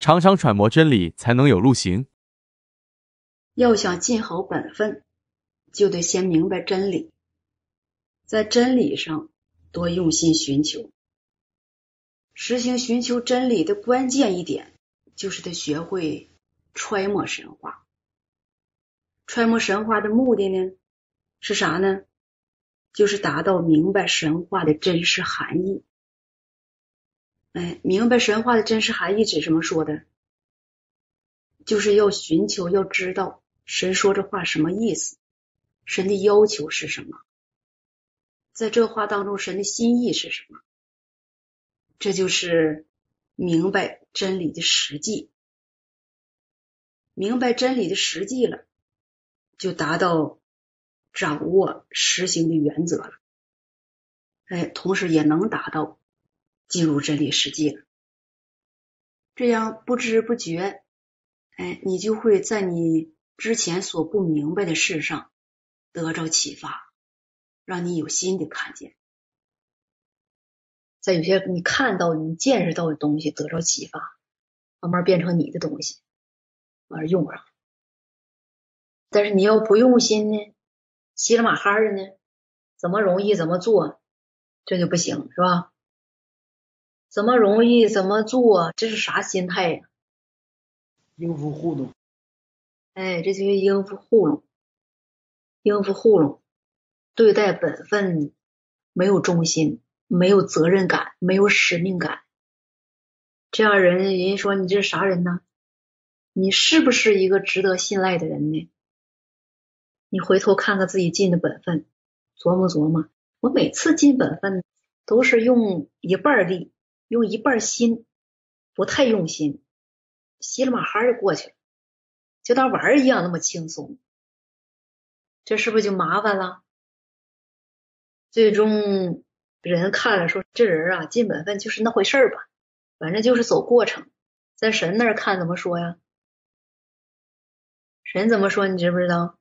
常常揣摩真理，才能有路行。要想尽好本分，就得先明白真理，在真理上多用心寻求。实行寻求真理的关键一点，就是得学会揣摩神话。揣摩神话的目的呢，是啥呢？就是达到明白神话的真实含义。哎，明白神话的真实含义指什么说的？就是要寻求，要知道神说这话什么意思，神的要求是什么，在这话当中，神的心意是什么？这就是明白真理的实际。明白真理的实际了，就达到掌握实行的原则了。哎，同时也能达到。进入真理世界了，这样不知不觉，哎，你就会在你之前所不明白的事上得着启发，让你有新的看见，在有些你看到、你见识到的东西得着启发，慢慢变成你的东西，完了用上。但是你要不用心呢，稀里马哈的呢，怎么容易怎么做，这就不行，是吧？怎么容易怎么做？这是啥心态呀？应付糊弄。哎，这就是应付糊弄，应付糊弄，对待本分没有忠心，没有责任感，没有使命感。这样人，人家说你这是啥人呢？你是不是一个值得信赖的人呢？你回头看看自己尽的本分，琢磨琢磨。我每次尽本分都是用一半力。用一半心，不太用心，稀里马哈就过去了，就当玩一样那么轻松，这是不是就麻烦了？最终人看了说，这人啊尽本分就是那回事吧，反正就是走过程。在神那儿看怎么说呀？神怎么说？你知不知道？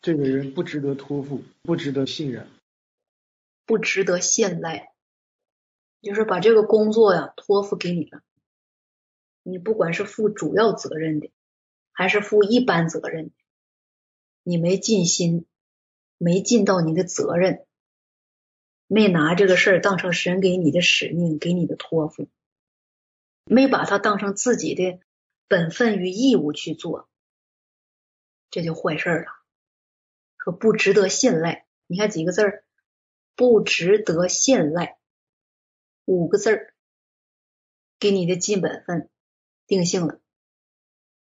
这个人不值得托付，不值得信任，不值得信赖。就是把这个工作呀托付给你了，你不管是负主要责任的，还是负一般责任的，你没尽心，没尽到你的责任，没拿这个事儿当成神给你的使命，给你的托付，没把它当成自己的本分与义务去做，这就坏事了，说不值得信赖。你看几个字儿，不值得信赖。五个字儿，给你的尽本分定性了，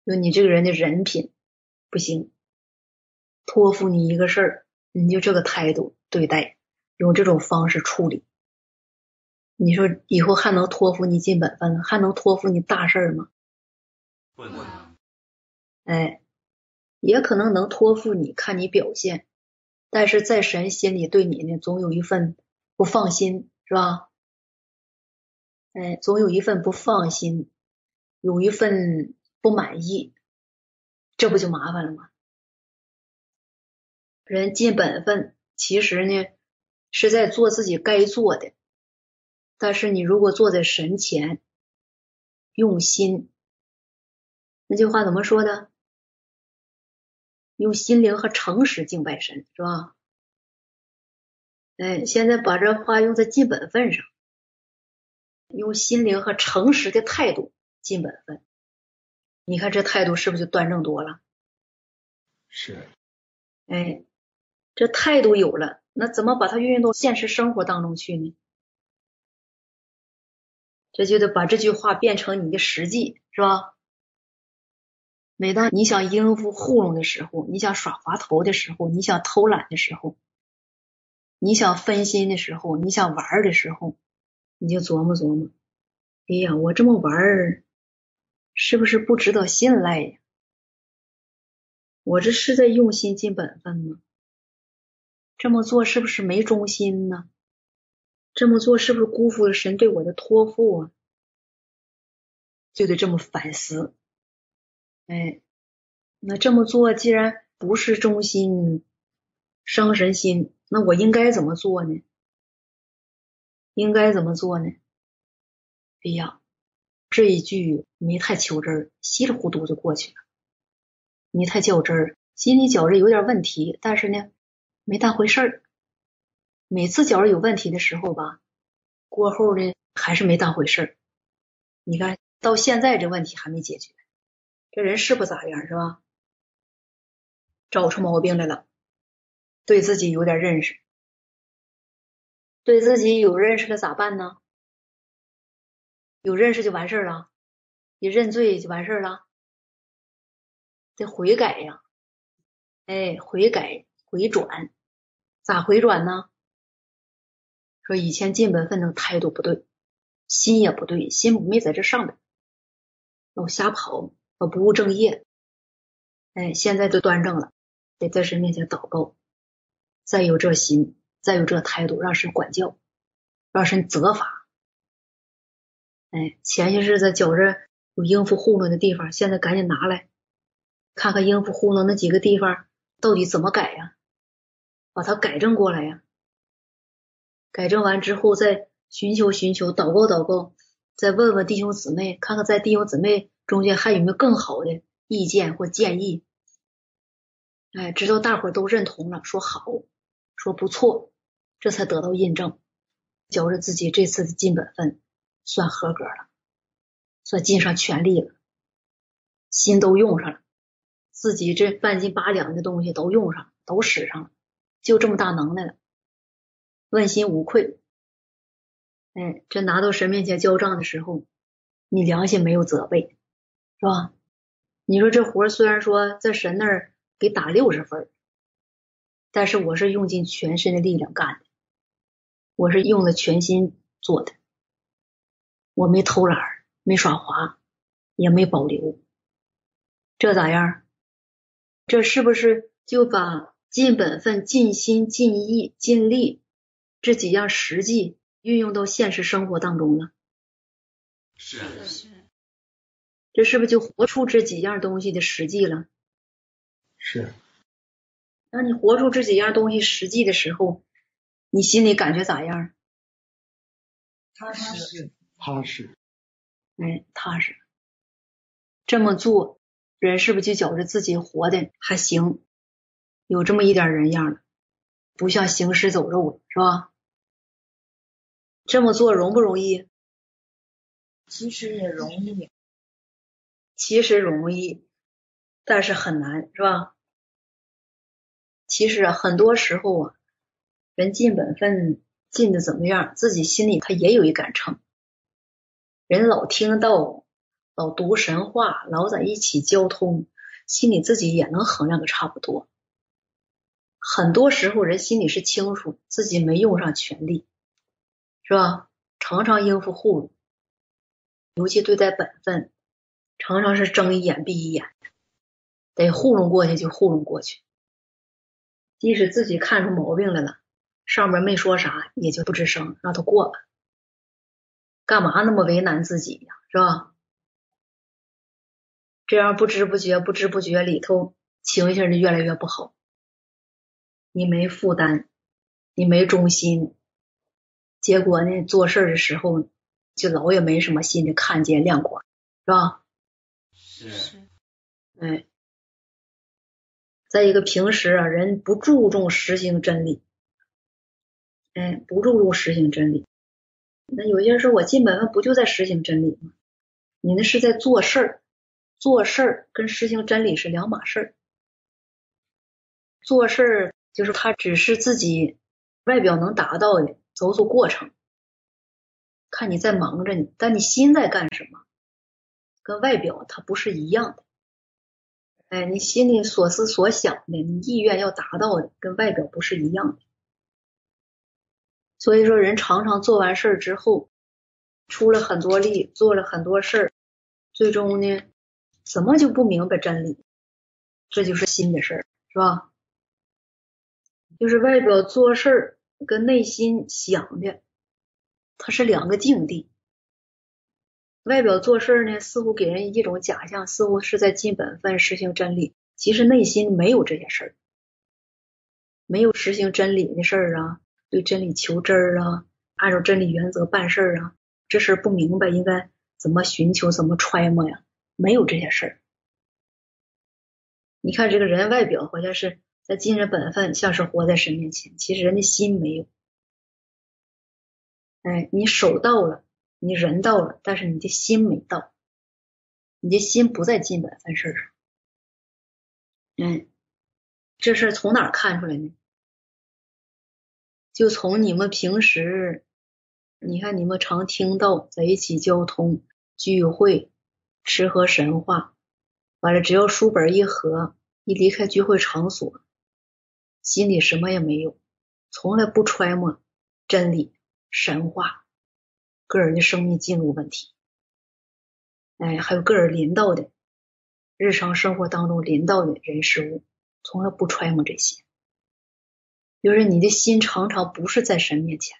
就你这个人的人品不行，托付你一个事儿，你就这个态度对待，用这种方式处理，你说以后还能托付你尽本分了，还能托付你大事儿吗？不能。哎，也可能能托付你，看你表现，但是在神心里对你呢，总有一份不放心，是吧？哎，总有一份不放心，有一份不满意，这不就麻烦了吗？人尽本分，其实呢是在做自己该做的，但是你如果坐在神前用心，那句话怎么说的？用心灵和诚实敬拜神，是吧？哎，现在把这话用在尽本分上。用心灵和诚实的态度尽本分，你看这态度是不是就端正多了？是，哎，这态度有了，那怎么把它运用到现实生活当中去呢？这就得把这句话变成你的实际，是吧？每当你想应付糊弄的时候，你想耍滑头的时候，你想偷懒的时候，你想分心的时候，你想玩的时候。你就琢磨琢磨，哎呀，我这么玩儿，是不是不值得信赖呀？我这是在用心尽本分吗？这么做是不是没忠心呢？这么做是不是辜负了神对我的托付啊？就得这么反思。哎，那这么做既然不是忠心，伤神心，那我应该怎么做呢？应该怎么做呢？哎呀，这一句没太求真儿，稀里糊涂就过去了，没太较真儿，心里觉着有点问题，但是呢，没当回事儿。每次觉着有问题的时候吧，过后呢还是没当回事儿。你看到现在这问题还没解决，这人是不咋样是吧？找出毛病来了，对自己有点认识，对自己有认识了咋办呢？有认识就完事儿了，你认罪就完事儿了，得悔改呀！哎，悔改回转，咋回转呢？说以前尽本分的态度不对，心也不对，心没在这上边，老瞎跑，老不务正业。哎，现在都端正了，得在神面前祷告，再有这心，再有这态度，让神管教，让神责罚。哎，前些日子觉着有应付糊弄的地方，现在赶紧拿来看看应付糊弄那几个地方到底怎么改呀？把它改正过来呀！改正完之后再寻求寻求，祷告祷告，再问问弟兄姊妹，看看在弟兄姊妹中间还有没有更好的意见或建议。哎，直到大伙都认同了，说好，说不错，这才得到印证，觉着自己这次的尽本分。算合格了，算尽上全力了，心都用上了，自己这半斤八两的东西都用上，都使上了，就这么大能耐了，问心无愧。哎，这拿到神面前交账的时候，你良心没有责备，是吧？你说这活虽然说在神那儿给打六十分，但是我是用尽全身的力量干的，我是用了全心做的。我没偷懒，没耍滑，也没保留，这咋样？这是不是就把尽本分、尽心、尽意、尽力这几样实际运用到现实生活当中了？是是，这是不是就活出这几样东西的实际了？是。当你活出这几样东西实际的时候，你心里感觉咋样？踏实。踏实，哎，踏实。这么做，人是不是就觉着自己活的还行，有这么一点人样了，不像行尸走肉了，是吧？这么做容不容易？其实也容易，其实容易，但是很难，是吧？其实很多时候啊，人尽本分尽的怎么样，自己心里他也有一杆秤。人老听到，老读神话，老在一起交通，心里自己也能衡量个差不多。很多时候人心里是清楚自己没用上全力，是吧？常常应付糊弄，尤其对待本分，常常是睁一眼闭一眼，得糊弄过去就糊弄过去。即使自己看出毛病来了，上面没说啥，也就不吱声，让他过吧。干嘛那么为难自己呀？是吧？这样不知不觉、不知不觉里头情绪就越来越不好。你没负担，你没忠心，结果呢，做事的时候就老也没什么心的看见亮光，是吧？是。哎，再一个，平时啊，人不注重实行真理，哎，不注重实行真理。那有些人说，我尽本分不就在实行真理吗？你那是在做事，做事跟实行真理是两码事儿。做事就是他只是自己外表能达到的，走走过程，看你在忙着呢，但你心在干什么，跟外表它不是一样的。哎，你心里所思所想的，你意愿要达到的，跟外表不是一样的。所以说，人常常做完事儿之后，出了很多力，做了很多事儿，最终呢，怎么就不明白真理？这就是心的事儿，是吧？就是外表做事儿跟内心想的，它是两个境地。外表做事儿呢，似乎给人一种假象，似乎是在尽本分、实行真理，其实内心没有这些事儿，没有实行真理的事儿啊。对真理求真儿啊，按照真理原则办事儿啊，这事儿不明白，应该怎么寻求，怎么揣摩呀？没有这些事儿。你看这个人外表好像是在尽着本分，像是活在神面前，其实人的心没有。哎，你手到了，你人到了，但是你的心没到，你的心不在尽本分事上。嗯，这事从哪看出来呢？就从你们平时，你看你们常听到在一起交通、聚会、吃喝神话，完了只要书本一合，一离开聚会场所，心里什么也没有，从来不揣摩真理。神话，个人的生命进入问题，哎，还有个人临到的日常生活当中临到的人事物，从来不揣摩这些，就是你的心常常不是在神面前，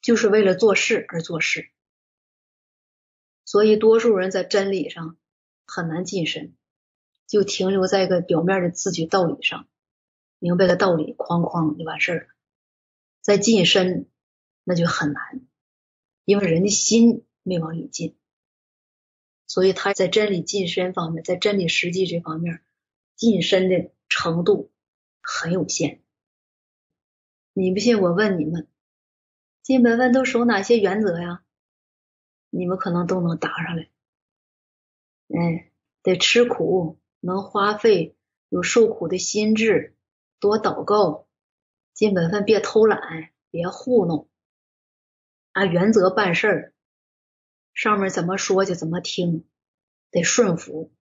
就是为了做事而做事，所以多数人在真理上很难近身，就停留在一个表面的字句道理上，明白了道理，哐哐就完事儿了。再近身那就很难，因为人的心没往里进，所以他在真理近身方面，在真理实际这方面近身的程度很有限。你不信，我问你们，金本分都守哪些原则呀？你们可能都能答上来。哎，得吃苦，能花费，有受苦的心智，多祷告。尽本分，别偷懒，别糊弄，按原则办事儿。上面怎么说就怎么听，得顺服。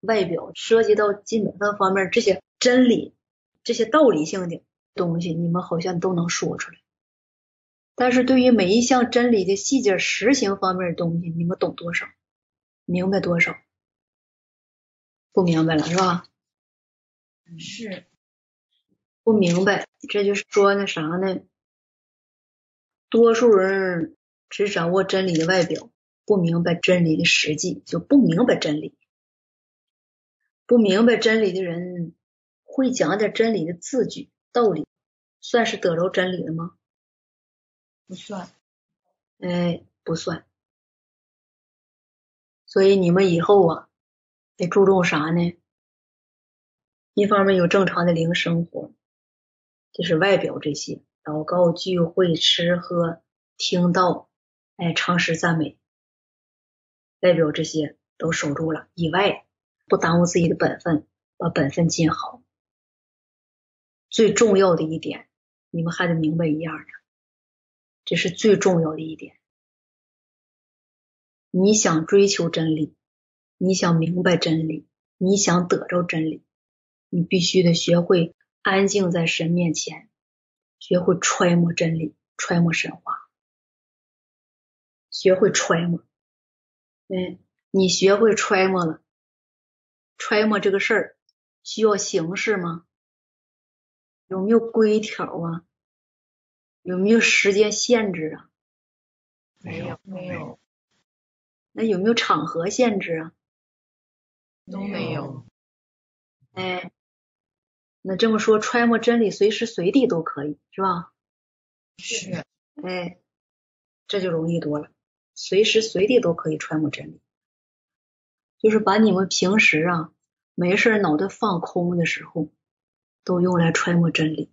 外表涉及到尽本分方面这些真理、这些道理性的东西，你们好像都能说出来。但是对于每一项真理的细节实行方面的东西，你们懂多少？明白多少？不明白了是吧？是。不明白，这就是说那啥呢？多数人只掌握真理的外表，不明白真理的实际，就不明白真理。不明白真理的人，会讲点真理的字句道理，算是得着真理了吗？不算。哎，不算。所以你们以后啊，得注重啥呢？一方面有正常的灵生活。就是外表这些，祷告、聚会、吃喝、听到，哎，常识赞美，外表这些都守住了。以外，不耽误自己的本分，把本分尽好。最重要的一点，你们还得明白一样的，这是最重要的一点。你想追求真理，你想明白真理，你想得着真理，你必须得学会。安静在神面前，学会揣摩真理，揣摩神话，学会揣摩。嗯，你学会揣摩了，揣摩这个事儿需要形式吗？有没有规条啊？有没有时间限制啊？没有，没有。那有没有场合限制啊？都没有。哎。那这么说，揣摩真理随时随地都可以，是吧？是。哎，这就容易多了，随时随地都可以揣摩真理。就是把你们平时啊没事脑袋放空的时候，都用来揣摩真理，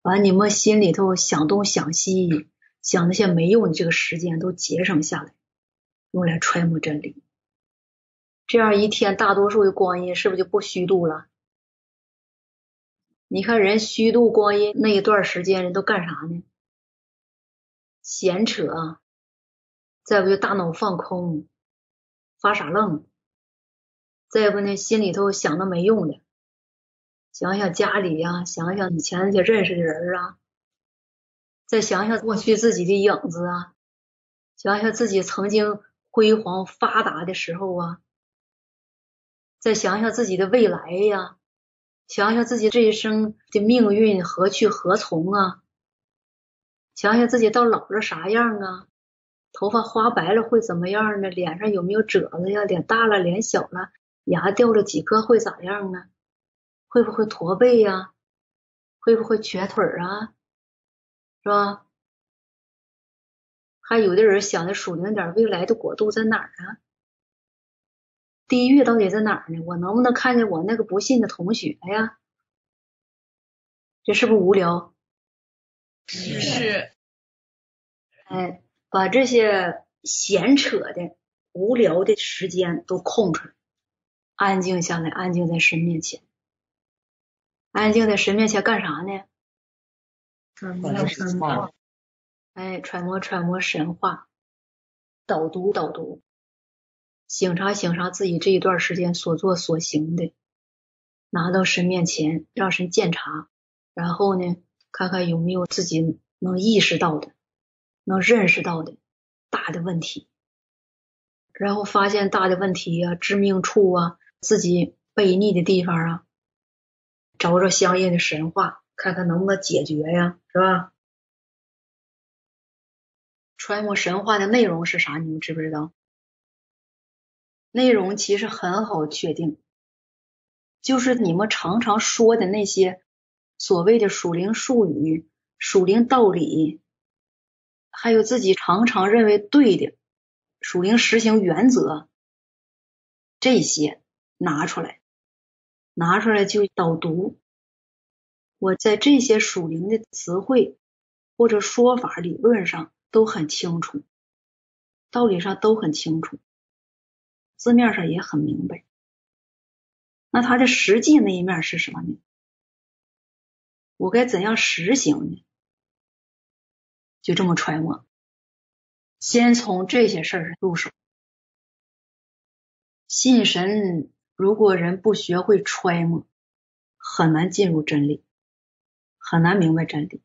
把你们心里头想东想西、想那些没用的这个时间都节省下来，用来揣摩真理。这样一天大多数的光阴是不是就不虚度了？你看人虚度光阴那一段时间，人都干啥呢？闲扯，再不就大脑放空，发傻愣，再不呢心里头想的没用的，想想家里呀，想想以前那些认识的人啊，再想想过去自己的影子啊，想想自己曾经辉煌发达的时候啊，再想想自己的未来呀。想想自己这一生的命运何去何从啊？想想自己到老了啥样啊？头发花白了会怎么样呢？脸上有没有褶子呀？脸大了，脸小了，牙掉了几颗会咋样啊？会不会驼背呀？会不会瘸腿啊？是吧？还有的人想的属灵点，未来的国度在哪儿啊？地狱到底在哪儿呢？我能不能看见我那个不信的同学呀？这是不是无聊？是哎，把这些闲扯的、无聊的时间都空出来，安静下来，安静在神面前，安静在神面前干啥呢？神话哎，揣摩揣摩神话，导读导读，醒察醒察自己这一段时间所做所行的，拿到神面前，让神鉴察，然后呢，看看有没有自己能意识到的、能认识到的大的问题，然后发现大的问题啊、致命处啊、自己悖逆的地方啊，找找相应的神话，看看能不能解决呀，是吧？揣摩神话的内容是啥？你们知不知道？内容其实很好确定，就是你们常常说的那些所谓的属灵术语、属灵道理，还有自己常常认为对的属灵实行原则，这些拿出来，拿出来就导读。我在这些属灵的词汇或者说法理论上。都很清楚，道理上都很清楚，字面上也很明白。那它的实际那一面是什么呢？我该怎样实行呢？就这么揣摩，先从这些事儿入手。信神，如果人不学会揣摩，很难进入真理，很难明白真理。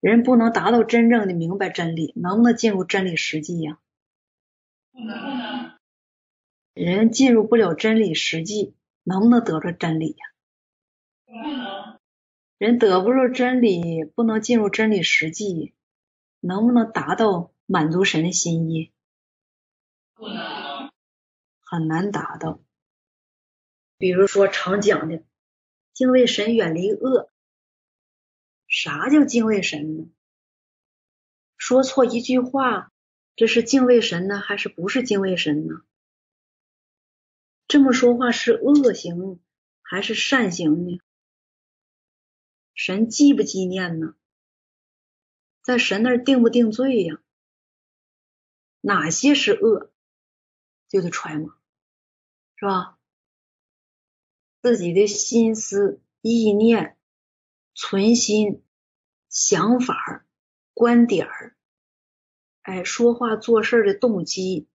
人不能达到真正的明白真理，能不能进入真理实际呀？不能。人进入不了真理实际，能不能得着真理呀？不能。人得不着真理，不能进入真理实际，能不能达到满足神的心意？不能。很难达到。比如说常讲的敬畏神，远离恶。啥叫敬畏神呢？说错一句话，这是敬畏神呢，还是不是敬畏神呢？这么说话是恶行还是善行呢？神记不纪念呢？在神那儿定不定罪呀？哪些是恶，就得揣摩，是吧？自己的心思意念。存心、想法、观点儿，哎，说话做事的动机、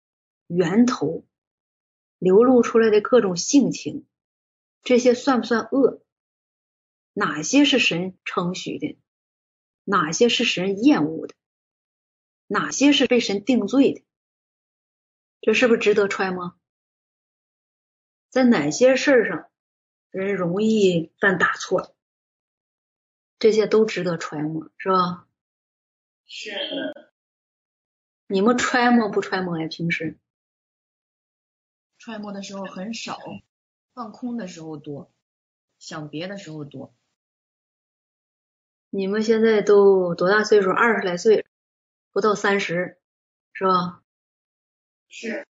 源头，流露出来的各种性情，这些算不算恶？哪些是神称许的？哪些是神厌恶的？哪些是被神定罪的？这是不是值得揣摩？在哪些事儿上人容易犯大错？这些都值得揣摩，是吧？是。你们揣摩不揣摩呀？平时揣摩的时候很少，放空的时候多，想别的时候多。你们现在都多大岁数？二十来岁，不到三十，是吧？是。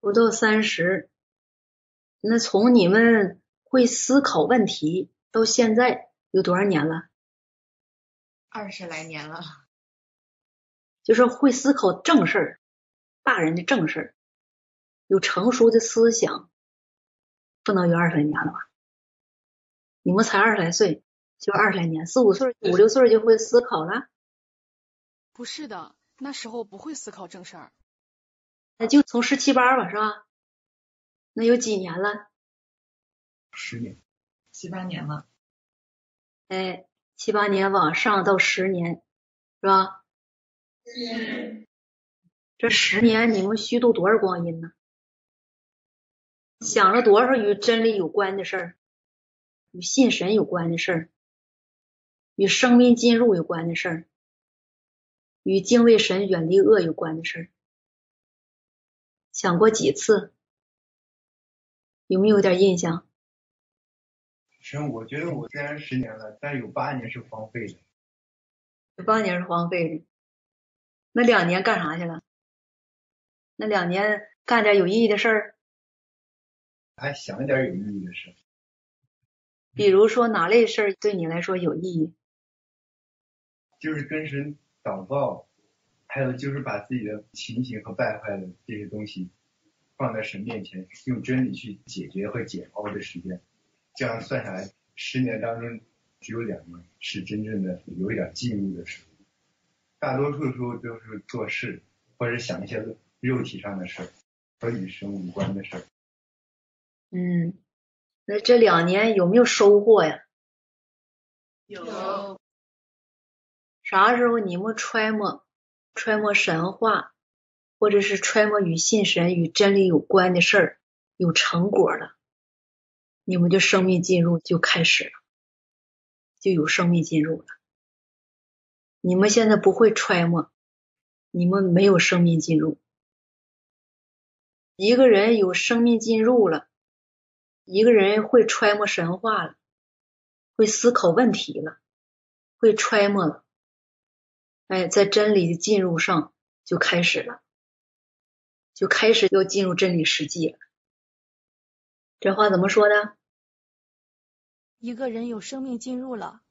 不到三十，那从你们会思考问题到现在。有多少年了？二十来年了。就是会思考正事儿，大人的正事儿，有成熟的思想，不能有二十来年了吧？你们才二十来岁，就二十来年，四五岁、五六岁就会思考了？不是的，那时候不会思考正事儿。那就从十七八吧，是吧？那有几年了？十年，七八年了。哎，七八年往上到十年，是吧？是。这十年你们虚度多少光阴呢？想了多少与真理有关的事儿，与信神有关的事儿，与生命进入有关的事儿，与敬畏神、远离恶有关的事儿，想过几次？有没有点印象？实，我觉得我虽然十年了，但有八年是荒废的。有八年是荒废的，那两年干啥去了？那两年干点有意义的事儿，还想点有意义的事。比如说哪类事儿对你来说有意义？就是跟神祷告，还有就是把自己的情形和败坏的这些东西放在神面前，用真理去解决和解剖的时间，这样算下来，十年当中只有两年是真正的有一点进入的时候，大多数时候都是做事或者想一些肉体上的事儿和与神无关的事儿。嗯，那这两年有没有收获呀？有啥时候你们揣摩揣摩神话，或者是揣摩与信神、与真理有关的事儿有成果了，你们的生命进入就开始了，就有生命进入了。你们现在不会揣摩，你们没有生命进入。一个人有生命进入了，一个人会揣摩神话了，会思考问题了，会揣摩了。哎，在真理的进入上就开始了，就开始要进入真理实际了。这话怎么说的？一个人有生命进入了，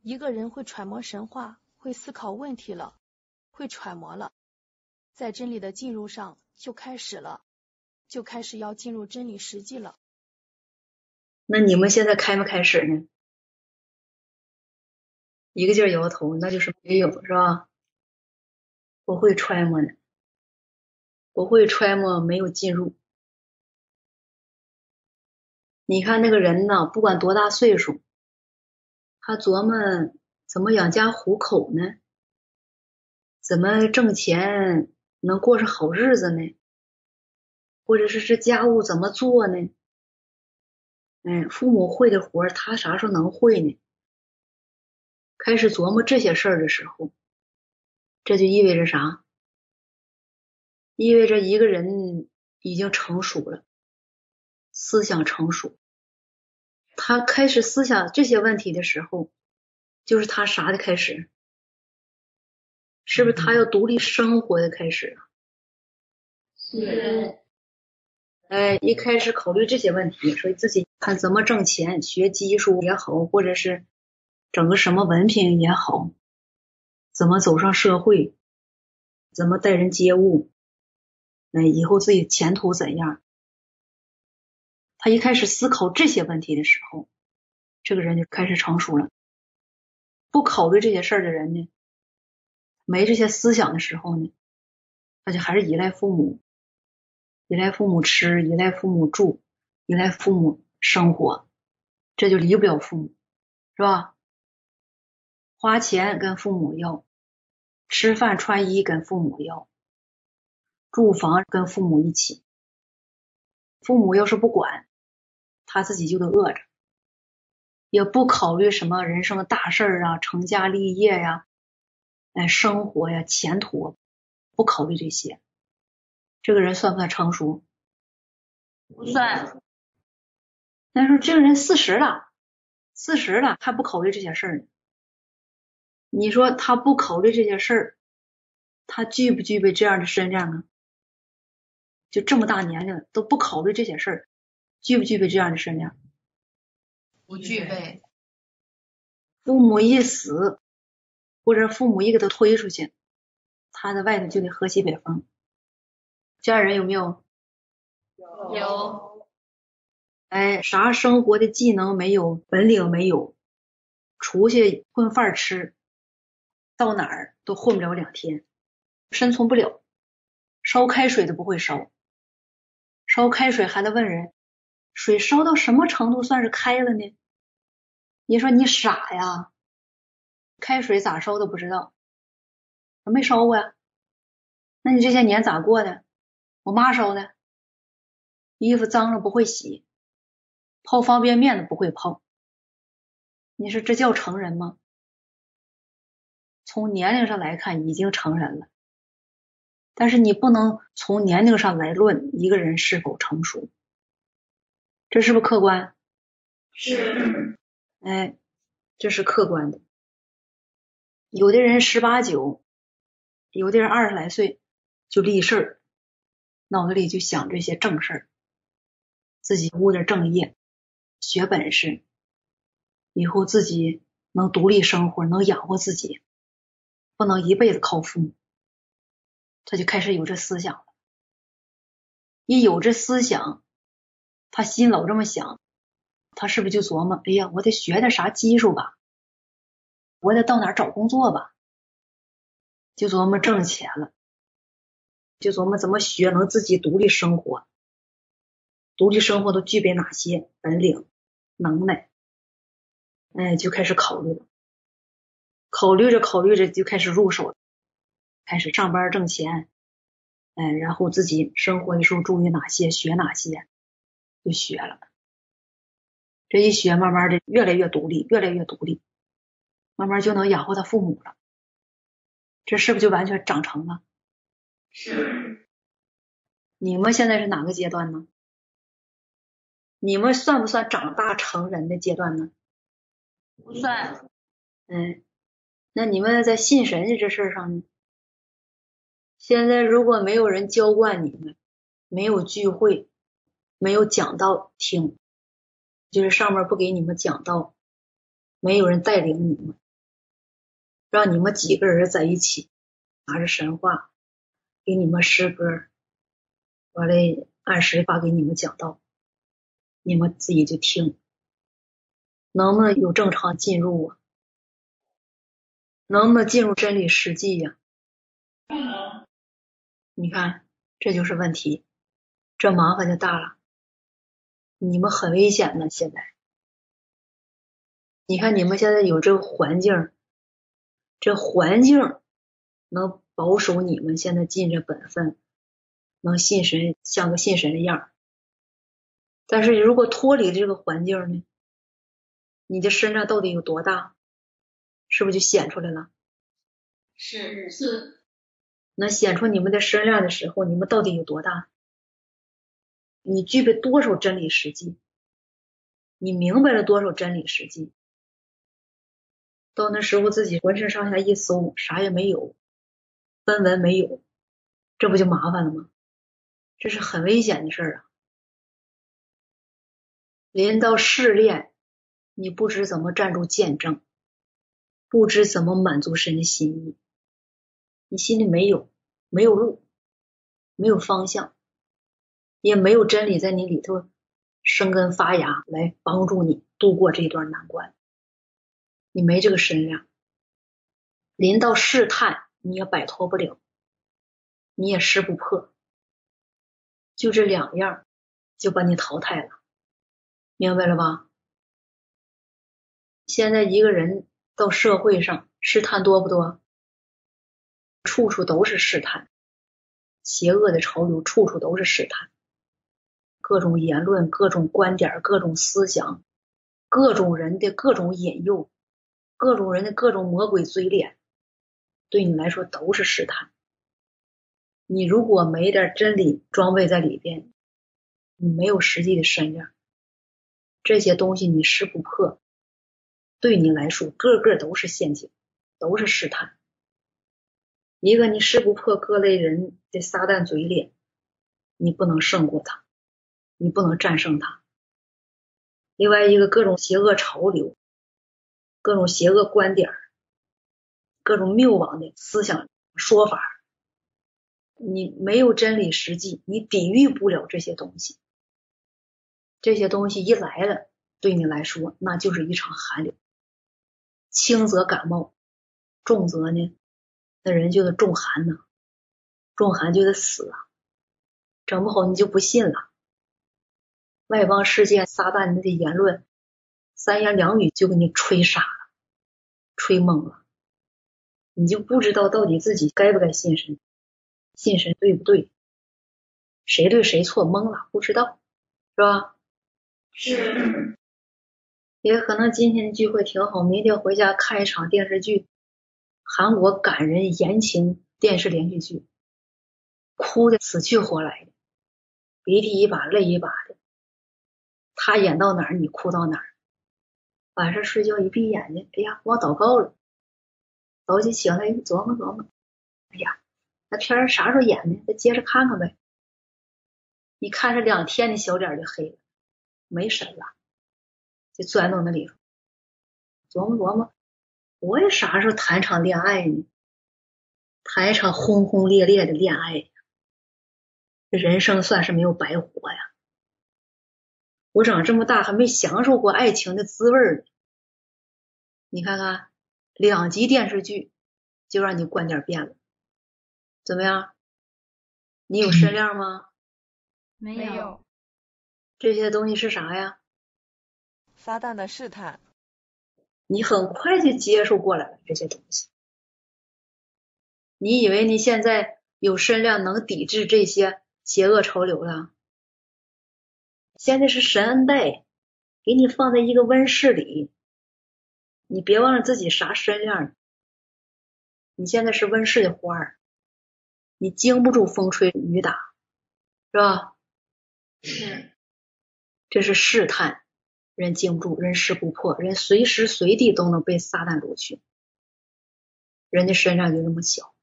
一个人会揣摩神话，会思考问题了，会揣摩了，在真理的进入上就开始了，就开始要进入真理实际了。那你们现在开没开始呢？一个劲儿摇头，那就是没有，是吧？不会揣摩呢，不会揣摩，没有进入。你看那个人呢，不管多大岁数，他琢磨怎么养家糊口呢？怎么挣钱能过上好日子呢？或者是这家务怎么做呢？哎，父母会的活，他啥时候能会呢？开始琢磨这些事儿的时候，这就意味着啥？意味着一个人已经成熟了，思想成熟。他开始思想这些问题的时候，就是他啥的开始？是不是他要独立生活的开始啊？是。哎，一开始考虑这些问题，说自己看怎么挣钱，学技术也好，或者是。整个什么文凭也好，怎么走上社会，怎么待人接物，那以后自己前途怎样？他一开始思考这些问题的时候，这个人就开始成熟了。不考虑这些事儿的人呢，没这些思想的时候呢，他就还是依赖父母，依赖父母吃，依赖父母住，依赖父母生活，这就离不了父母，是吧？花钱跟父母要，吃饭穿衣跟父母要，住房跟父母一起。父母要是不管，他自己就得饿着，也不考虑什么人生的大事啊，成家立业呀，哎，生活呀，前途，不考虑这些。这个人算不算成熟？不算。但是这个人四十了，四十了还不考虑这些事儿呢。你说他不考虑这些事儿，他具不具备这样的身量呢？就这么大年龄都不考虑这些事儿，具不具备这样的身量？不具备。父母一死，或者父母一给他推出去，他在外头就得喝西北风。家人有没有？有。哎，啥生活的技能没有，本领没有，出去混饭吃。到哪儿都混不了两天，生存不了，烧开水都不会烧，烧开水还得问人，水烧到什么程度算是开了呢？你说你傻呀？开水咋烧都不知道，没烧过呀？那你这些年咋过的？我妈烧的，衣服脏了不会洗，泡方便面都不会泡，你说这叫成人吗？从年龄上来看，已经成人了，但是你不能从年龄上来论一个人是否成熟，这是不是客观？是。哎，这是客观的。有的人十八九，有的人二十来岁就立事儿，脑子里就想这些正事儿，自己务点正业，学本事，以后自己能独立生活，能养活自己，不能一辈子靠父母，他就开始有这思想了。一有这思想，他心老这么想，他是不是就琢磨：哎呀，我得学点啥技术吧，我得到哪找工作吧，就琢磨挣钱了，就琢磨怎么学能自己独立生活，独立生活都具备哪些本领、能耐？哎，就开始考虑了，考虑着考虑着就开始入手了，开始上班挣钱。嗯，然后自己生活的时候注意哪些，学哪些，就学了。这一学，慢慢的越来越独立，越来越独立，慢慢就能养活他父母了。这是不是就完全长成了？是。你们现在是哪个阶段呢？你们算不算长大成人的阶段呢？不算。嗯，那你们在信神的这事上呢？现在如果没有人浇灌你们，没有聚会，没有讲道听，就是上面不给你们讲道，没有人带领你们，让你们几个人在一起拿着神话给你们诗歌，完了按时发给你们讲道，你们自己就听，能不能有正常进入啊？能不能进入真理实际呀？不能你看，这就是问题，这麻烦就大了。你们很危险的，现在。你看你们现在有这个环境，这环境能保守你们现在尽着本分，能信神，像个信神的样。但是如果脱离这个环境呢，你的身上到底有多大，是不是就显出来了？是是。能显出你们的身量的时候，你们到底有多大？你具备多少真理实际？你明白了多少真理实际？到那时候自己浑身上下一搜，啥也没有，分文没有，这不就麻烦了吗？这是很危险的事儿啊！临到试炼，你不知怎么站住见证，不知怎么满足神的心意。你心里没有，没有路，没有方向，也没有真理在你里头生根发芽，来帮助你度过这段难关。你没这个身量，临到试探你也摆脱不了，你也识不破，就这两样就把你淘汰了，明白了吧？现在一个人到社会上试探多不多？处处都是试探，邪恶的潮流处处都是试探，各种言论、各种观点、各种思想、各种人的各种引诱、各种人的各种魔鬼嘴脸，对你来说都是试探。你如果没点真理装备在里边，你没有实际的身量，这些东西你识不破，对你来说个个都是陷阱，都是试探。一个你识不破各类人的撒旦嘴脸，你不能胜过他，你不能战胜他。另外一个各种邪恶潮流，各种邪恶观点，各种谬妄的思想说法，你没有真理实际，你抵御不了这些东西。这些东西一来了，对你来说那就是一场寒流，轻则感冒，重则呢？那人就得中寒呢，中寒就得死啊，整不好你就不信了。外邦世界撒旦的言论，三言两语就给你吹傻了，吹懵了，你就不知道到底自己该不该信神，信神对不对，谁对谁错，懵了，不知道，是吧？是。也可能今天聚会挺好，明天回家看一场电视剧。韩国感人言情电视连续剧，哭的死去活来的，鼻涕一把泪一把的。他演到哪儿，你哭到哪儿。晚上睡觉一闭眼睛，哎呀，忘祷告了。早起起来一琢磨琢磨，哎呀，那片儿啥时候演呢？再接着看看呗。你看这两天，的小脸就黑了，没神了，就钻到那里头，琢磨琢磨，我也啥时候谈场恋爱呢？谈一场轰轰烈烈的恋爱，这人生算是没有白活呀。我长这么大还没享受过爱情的滋味呢。你看看，两集电视剧就让你观点变了，怎么样？你有身量吗？没有。这些东西是啥呀？撒旦的试探。你很快就接受过来了这些东西。你以为你现在有身量能抵制这些邪恶潮流了？现在是神恩待，给你放在一个温室里。你别忘了自己啥身量，你现在是温室的花儿，你经不住风吹雨打，是吧？是，这是试探，人经不住，人势不破，人随时随地都能被撒旦掳去，人的身上就这么小，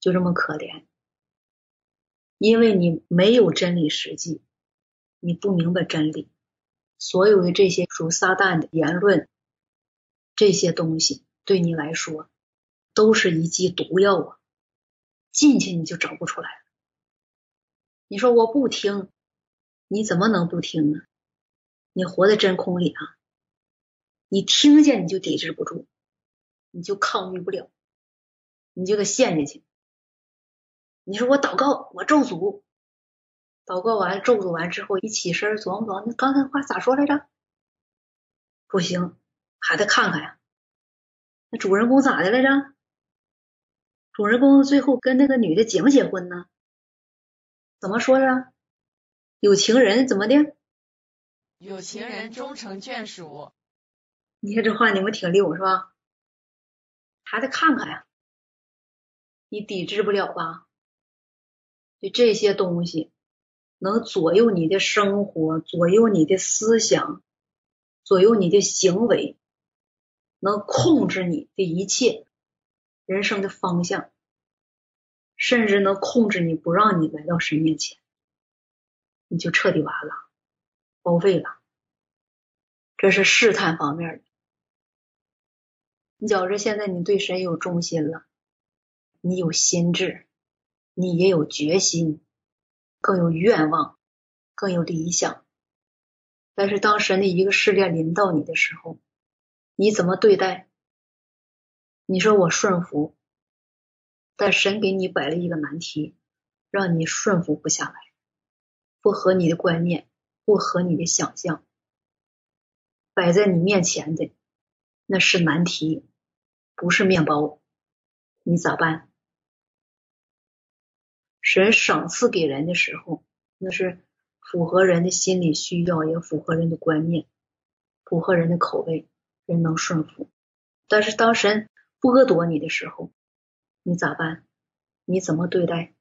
就这么可怜，因为你没有真理实际，你不明白真理，所有的这些属撒旦的言论。这些东西对你来说都是一剂毒药啊，进去你就找不出来了。你说我不听，你怎么能不听呢？你活在真空里啊！你听见你就抵制不住，你就抗拒不了，你就得陷进去。你说我祷告，我咒诅，祷告完咒诅完之后，一起身琢磨琢磨，那刚才话咋说来着？不行。还得看看呀，那主人公咋的来着？主人公最后跟那个女的结没结婚呢？怎么说的？有情人怎么的？有情人终成眷属。你看这话你们挺溜是吧？还得看看呀，你抵制不了吧？就这些东西能左右你的生活，左右你的思想，左右你的行为。能控制你的一切人生的方向，甚至能控制你不让你来到神面前，你就彻底完了，报废了。这是试探方面的。你觉着现在你对神有忠心了，你有心智，你也有决心，更有愿望，更有理想。但是当神的一个试炼临到你的时候，你怎么对待？你说我顺服，但神给你摆了一个难题，让你顺服不下来，不合你的观念，不合你的想象，摆在你面前的那是难题，不是面包，你咋办？神赏赐给人的时候，那是符合人的心理需要，也符合人的观念，符合人的口味。人能顺服，但是当神剥夺你的时候，你咋办？你怎么对待？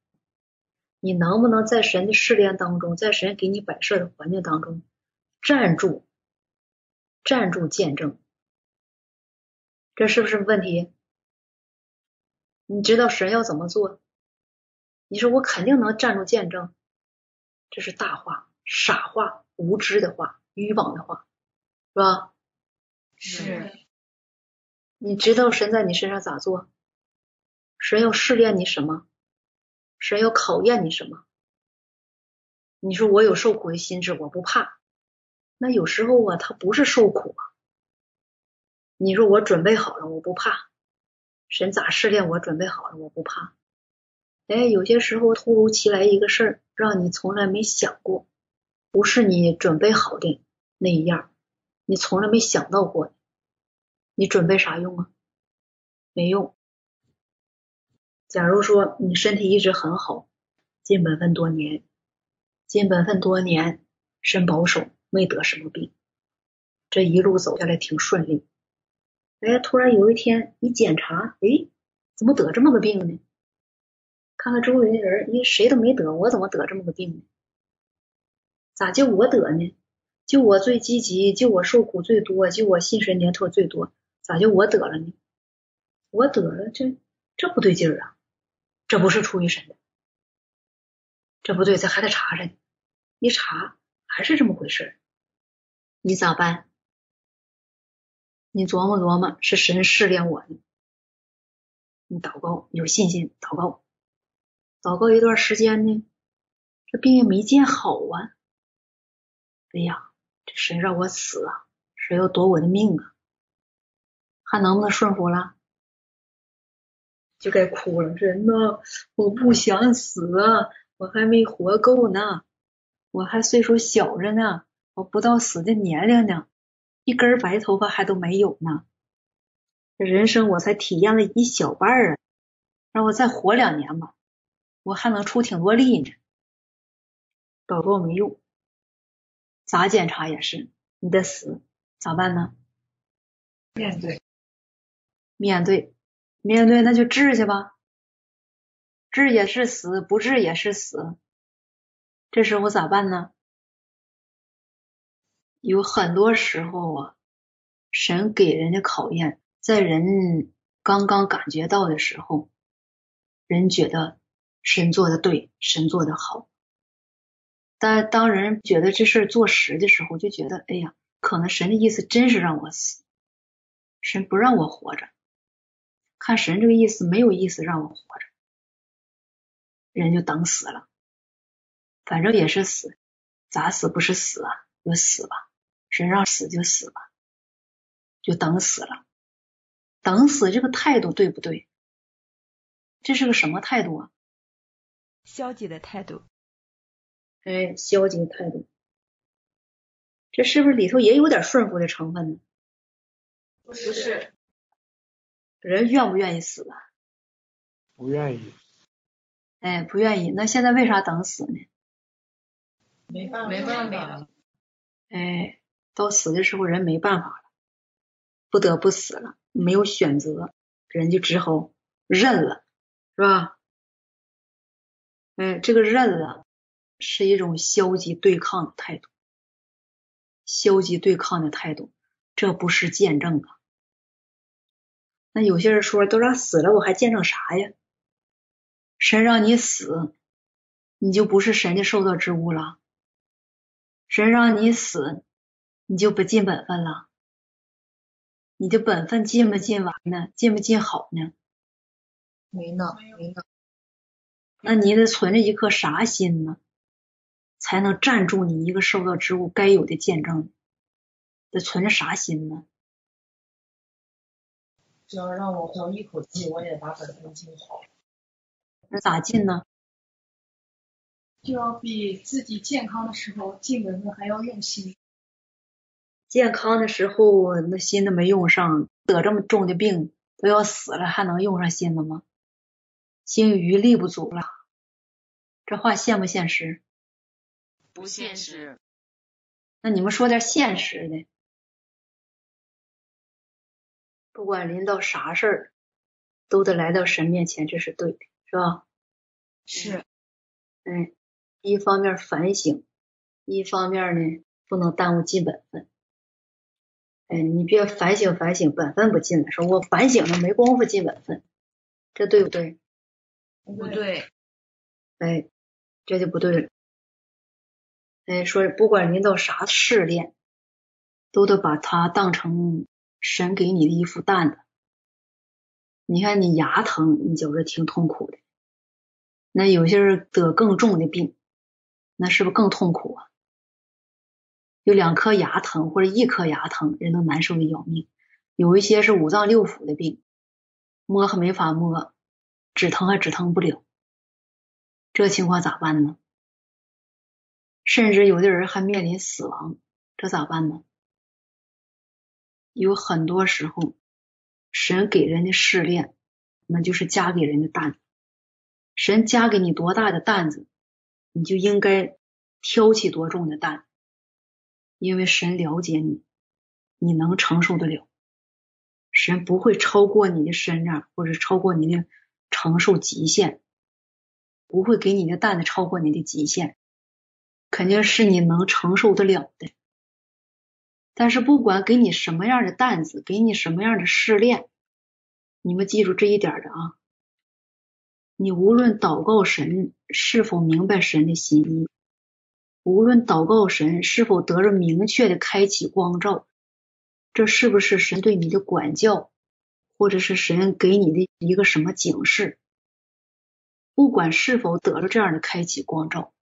你能不能在神的试炼当中，在神给你摆设的环境当中站住？站住见证，这是不是问题？你知道神要怎么做？你说我肯定能站住见证，这是大话、傻话、无知的话、愚妄的话，是吧？是，你知道神在你身上咋做？神要试炼你什么？神要考验你什么？你说我有受苦的心智，我不怕。那有时候啊，他不是受苦啊。你说我准备好了，我不怕。神咋试炼我？准备好了，我不怕。哎，有些时候突如其来一个事儿，让你从来没想过，不是你准备好的那一样。你从来没想到过，你准备啥用啊？没用。假如说你身体一直很好，尽本分多年，尽本分多年，身保守，没得什么病，这一路走下来挺顺利。哎，突然有一天一检查，哎，怎么得这么个病呢？看看周围的人，因为谁都没得，我怎么得这么个病呢？咋就我得呢？就我最积极，就我受苦最多，就我信神年头最多，咋就我得了呢？我得了，这这不对劲儿啊！这不是出于神的，这不对，这还得查查呢。一查还是这么回事，你咋办？你琢磨琢磨，是神试炼我呢。你祷告，有信心祷告，祷告一段时间呢，这病也没见好啊。哎呀，这神让我死啊，谁要夺我的命啊？还能不能顺服了？就该哭了，人呐，我不想死啊，我还没活够呢，我还岁数小着呢，我不到死的年龄呢，一根白头发还都没有呢，这人生我才体验了一小半啊，让我再活两年吧，我还能出挺多力呢。祷告没用，咋检查也是，你得死，咋办呢？面对，面对。面对那就治去吧，治也是死，不治也是死。这时候咋办呢？有很多时候啊，神给人的考验，在人刚刚感觉到的时候，人觉得神做的对，神做的好。但当人觉得这事儿做实的时候，就觉得哎呀，可能神的意思真是让我死，神不让我活着。看神这个意思没有意思让我活着，人就等死了，反正也是死，咋死不是死啊？就死吧，神让死就死吧，就等死了。等死这个态度对不对？这是个什么态度啊？消极的态度。哎，消极的态度，这是不是里头也有点顺服的成分呢？不是。人愿不愿意死啊？不愿意。哎，不愿意。那现在为啥等死呢？没办法，没办法。哎，到死的时候人没办法了，不得不死了，没有选择，人就只好认了，是吧？哎，这个认了是一种消极对抗的态度，消极对抗的态度，这不是见证啊。那有些人说，都让死了，我还见证啥呀？神让你死，你就不是神的受造之物了。神让你死，你就不尽本分了。你的本分尽不尽完呢？尽不尽好呢？没呢，没呢。那你得存着一颗啥心呢？才能站住你一个受造之物该有的见证？得存着啥心呢？只要让我活一口气，我也把本分尽好。那咋尽呢？就要比自己健康的时候尽本分还要用心。健康的时候那心都没用上，得这么重的病都要死了，还能用上心了吗？心余力不足了。这话现不现实？不现实。那你们说点现实的。不管临到啥事儿，都得来到神面前，这是对的，是吧？是。嗯，一方面反省，一方面呢不能耽误尽本分。哎，你别反省反省，本分不进了，说我反省了没工夫尽本分，这对不对？不对。哎，这就不对了。哎，说不管临到啥试炼，都得把它当成。神给你的一副担子，你看你牙疼，你觉着挺痛苦的。那有些人得更重的病，那是不是更痛苦啊？有两颗牙疼或者一颗牙疼，人都难受的要命。有一些是五脏六腑的病，摸还没法摸，止疼还止疼不了，这情况咋办呢？甚至有的人还面临死亡，这咋办呢？有很多时候，神给人的试炼，那就是加给人的担。神加给你多大的担子，你就应该挑起多重的担，因为神了解你，你能承受得了。神不会超过你的身量，或者超过你的承受极限，不会给你的担子超过你的极限，肯定是你能承受得了的。但是不管给你什么样的担子，给你什么样的试炼，你们记住这一点的啊！你无论祷告神是否明白神的心意，无论祷告神是否得着明确的开启光照，这是不是神对你的管教，或者是神给你的一个什么警示？不管是否得着这样的开启光照，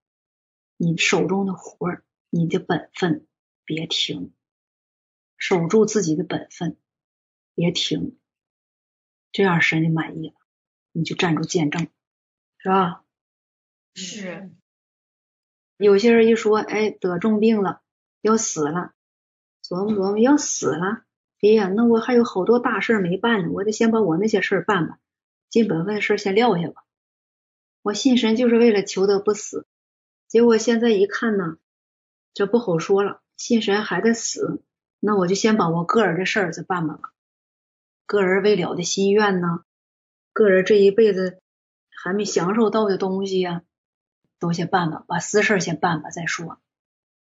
你手中的活儿，你的本分别停，守住自己的本分，别停，这样神就满意了，你就站住见证，是吧？是。有些人一说，哎，得重病了，要死了，琢磨琢磨，要死了，哎呀，那我还有好多大事没办呢，我得先把我那些事办吧，尽本分的事先撂下吧。我信神就是为了求得不死，结果现在一看呢，这不好说了。信神还得死，那我就先把我个人的事儿再办办吧。个人未了的心愿呢，个人这一辈子还没享受到的东西呀，都先办吧，把私事先办吧再说。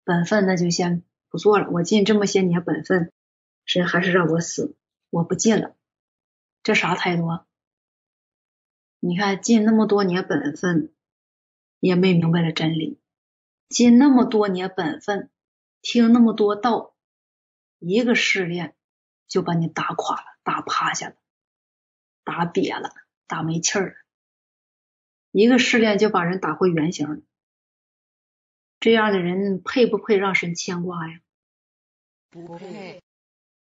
本分那就先不做了。我尽这么些年本分，神还是让我死，我不尽了，这啥态度？啊？你看，尽那么多年本分，也没明白了真理；尽那么多年本分，听那么多道，一个试炼就把你打垮了、打趴下了、打瘪了、打没气儿了。一个试炼就把人打回原形了。这样的人配不配让神牵挂呀？不配。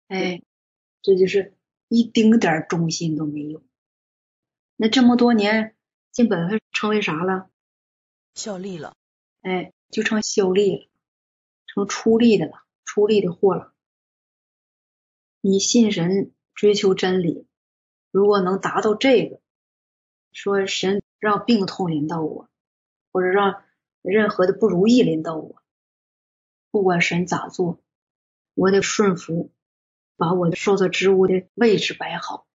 哎，这就是一丁点忠心都没有。那这么多年尽本分成为啥了？效力了，哎，就成效力了，成出力的了，出力的货了。你信神，追求真理，如果能达到这个，说神让病痛临到我，或者让任何的不如意临到我，不管神咋做，我得顺服，把我受造之物的位置摆好。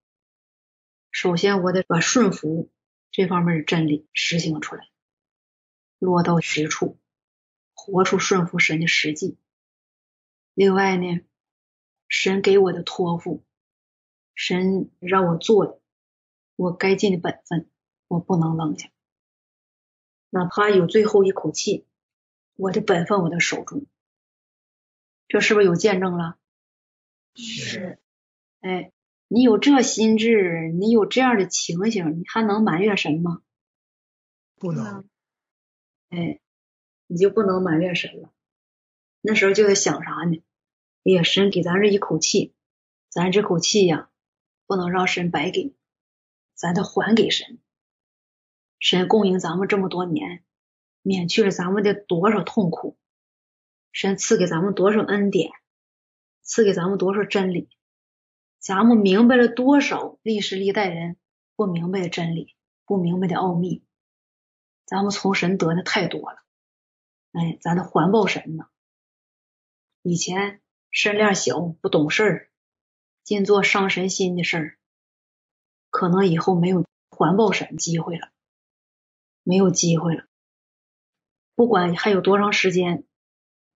首先，我得把顺服这方面的真理实行出来，落到实处，活出顺服神的实际。另外呢，神给我的托付，神让我做的，我该尽的本分，我不能扔下，哪怕有最后一口气，我的本分我都守住。这是不是有见证了？是，哎。你有这心智，你有这样的情形，你还能埋怨神吗？不能。哎，你就不能埋怨神了。那时候就在想啥呢？哎呀，神给咱这一口气，咱这口气呀，不能让神白给，咱得还给神。神供应咱们这么多年，免去了咱们的多少痛苦，神赐给咱们多少恩典，赐给咱们多少真理。咱们明白了多少历史历代人不明白的真理，不明白的奥秘，咱们从神得的太多了，哎，咱得还报神呢。以前身量小，不懂事儿，尽做伤神心的事儿，可能以后没有还报神机会了，没有机会了。不管还有多长时间，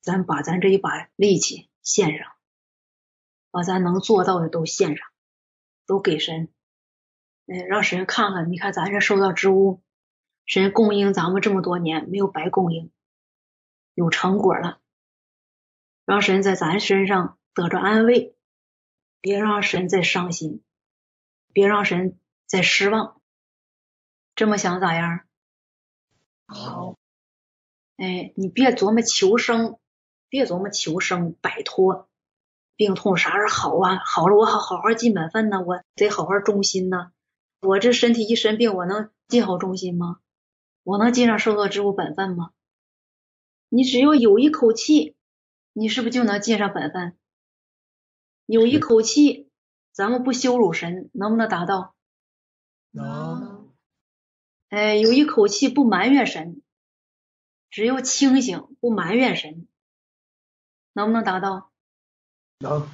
咱把咱这一把力气献上。把咱能做到的都献上，都给神，嗯，让神看看，你看咱这受到之物，神供应咱们这么多年没有白供应，有成果了，让神在咱身上得着安慰，别让神再伤心，别让神再失望，这么想咋样？好，哎，你别琢磨求生，别琢磨求生摆脱。病痛啥时候好啊？好了，我好好好尽本分呢，我得好好忠心呢。我这身体一身病，我能尽好忠心吗？我能尽上受造之物本分吗？你只要有一口气，你是不是就能尽上本分？有一口气，咱们不羞辱神，能不能达到？能。哎，有一口气不埋怨神，只要清醒不埋怨神，能不能达到？能，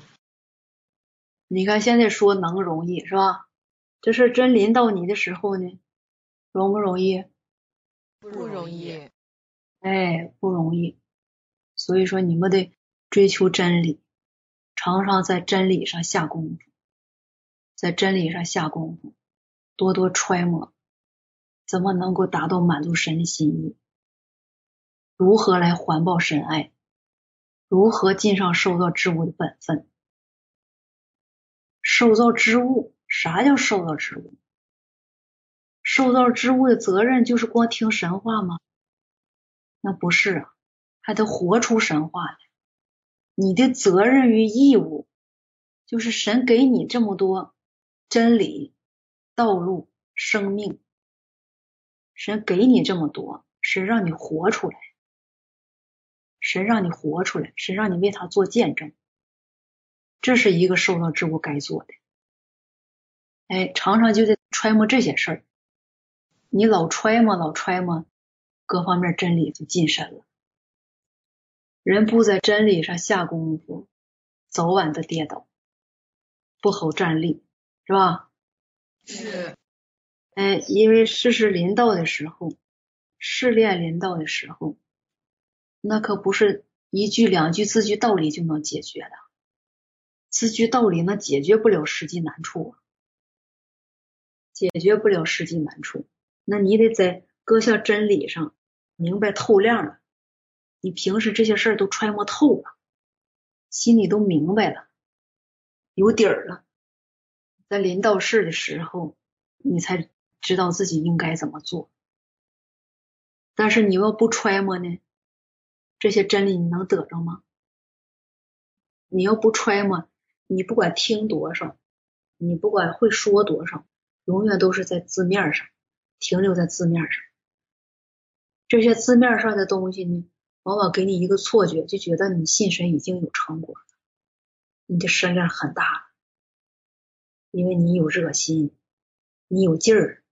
你看现在说能容易是吧？这事真临到你的时候呢，容不容易？不容易。哎，不容易。所以说你们得追求真理，常常在真理上下功夫，在真理上下功夫，多多揣摩，怎么能够达到满足神的心意？如何来环抱神爱？如何尽上受造之物的本分？受造之物，啥叫受造之物？受造之物的责任就是光听神话吗？那不是啊，还得活出神话来。你的责任与义务，就是神给你这么多真理、道路、生命，神给你这么多，是让你活出来，神让你活出来，神让你为他做见证，这是一个受造之物该做的。哎，常常就在揣摩这些事儿。你老揣摩，老揣摩，各方面真理就近身了。人不在真理上下功夫，早晚的跌倒，不好站立，是吧？是。哎，因为事实临到的时候，试炼临到的时候，那可不是一句两句字句道理就能解决的，字句道理那解决不了实际难处啊，解决不了实际难处。那你得在各项真理上明白透亮了，你平时这些事儿都揣摩透了，心里都明白了，有底儿了，在临到事的时候，你才知道自己应该怎么做。但是你要不揣摩呢，这些真理你能得着吗？你要不揣摩，你不管听多少，你不管会说多少，永远都是在字面上。停留在字面上，这些字面上的东西呢，往往给你一个错觉，就觉得你信神已经有成果了，你的身量很大了，因为你有热心，你有劲儿，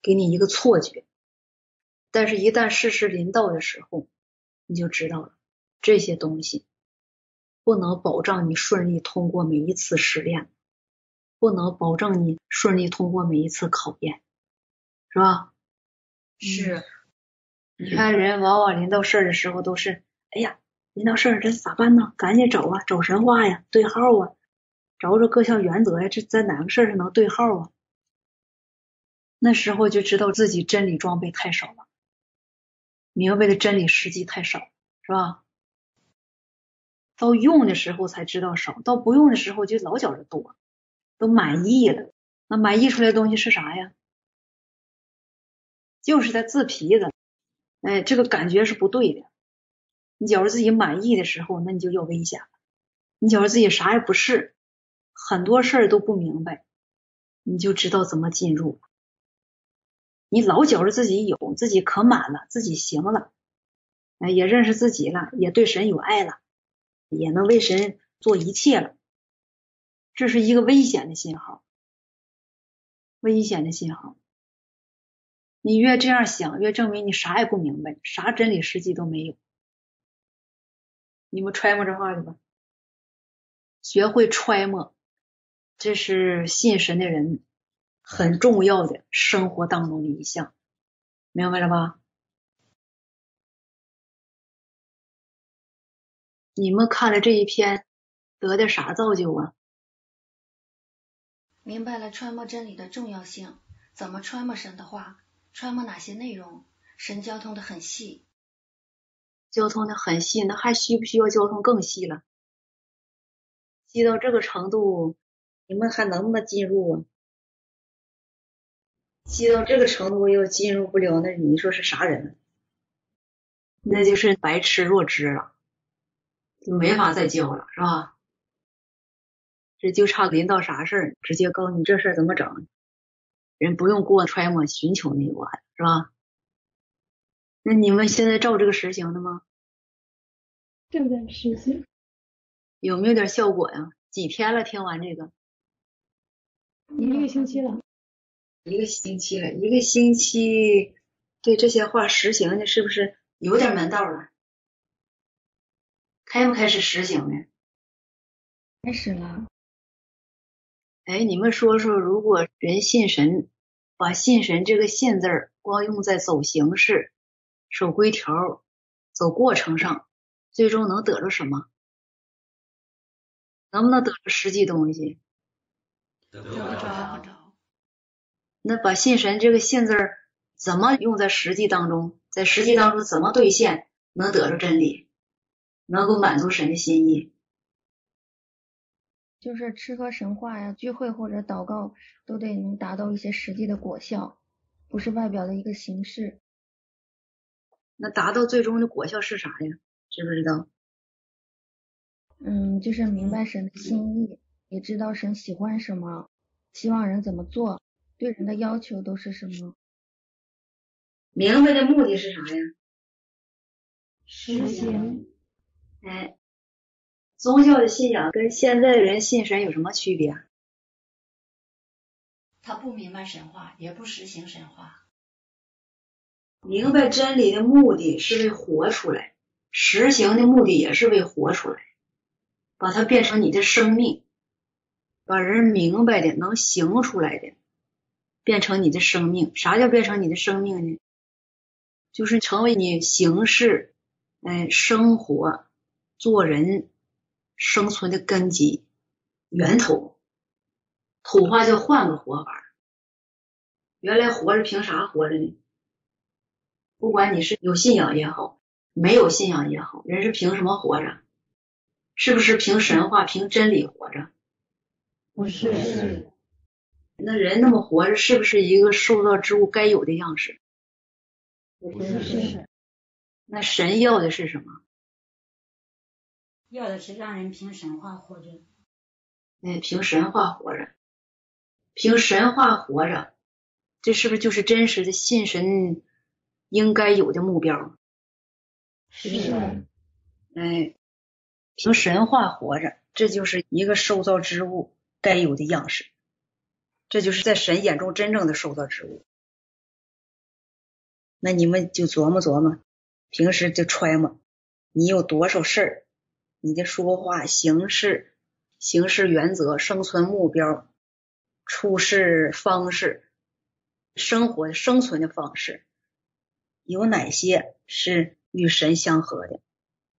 给你一个错觉。但是，一旦事实临到的时候，你就知道了，这些东西不能保障你顺利通过每一次试炼。不能保证你顺利通过每一次考验，是吧？是。你看人往往临到事儿的时候都是，哎呀，临到事儿这咋办呢？赶紧找啊，找神话呀，对号啊，找找各项原则呀，这在哪个事儿上能对号啊？那时候就知道自己真理装备太少了，明白的真理实际太少，是吧？到用的时候才知道少，到不用的时候就老觉着多。都满意了，那满意出来的东西是啥呀？就是在自皮子，哎，这个感觉是不对的。你觉着自己满意的时候，那你就要危险了。你觉着自己啥也不是，很多事儿都不明白，你就知道怎么进入。你老觉着自己有，自己可满了，自己行了，哎，也认识自己了，也对神有爱了，也能为神做一切了。这是一个危险的信号，危险的信号。你越这样想，越证明你啥也不明白，啥真理实际都没有。你们揣摩这话去吧，学会揣摩，这是信神的人很重要的生活当中的一项，明白了吧？你们看了这一篇，得的啥造就啊？明白了揣摩真理的重要性，怎么揣摩神的话，揣摩哪些内容，神交通的很细，交通的很细，那还需不需要交通更细了？细到这个程度，你们还能不能进入啊？细到这个程度又进入不了，那你说是啥人？那就是白痴弱智了，就没法再教了，是吧？这就差临到啥事儿，直接告诉你这事儿怎么整，人不用过揣摩寻求那个，是吧？那你们现在照这个实行的吗？正在实行。有没有点效果呀？几天了？听完这个？一个星期了。一个星期了，一个星期，对这些话实行的，是不是有点门道了？开不开始实行呢？开始了。哎，你们说说，如果人信神，把信神这个信字儿光用在走形式、守规条、走过程上，最终能得着什么？能不能得着实际东西？得不着。那把信神这个信字儿怎么用在实际当中？在实际当中怎么兑现，能得着真理，能够满足神的心意？就是吃喝神话呀、聚会或者祷告，都得能达到一些实际的果效，不是外表的一个形式。那达到最终的果效是啥呀？知不知道？嗯，就是明白神的心意，也知道神喜欢什么，希望人怎么做，对人的要求都是什么。明白的目的是啥呀？实行。哎，宗教的信仰跟现在的人信神有什么区别？他不明白神话，也不实行神话。明白真理的目的是为活出来，实行的目的也是为活出来，把它变成你的生命，把人明白的能行出来的，变成你的生命。啥叫变成你的生命呢？就是成为你行事、哎生活、做人、生存的根基、源头。土话叫换个活法。原来活着凭啥活着呢？不管你是有信仰也好，没有信仰也好，人是凭什么活着？是不是凭神话、凭真理活着？不是。那人那么活着，是不是一个受造之物该有的样式？不是。那神要的是什么？要的是让人凭神话活着。哎，凭神话活着，凭神话活着，这是不是就是真实的信神应该有的目标？是。哎，凭神话活着，这就是一个受造之物该有的样式，这就是在神眼中真正的受造之物。那你们就琢磨琢磨，平时就揣摩，你有多少事儿，你的说话、行事、行事原则、生存目标、处事方式、生活生存的方式，有哪些是与神相合的？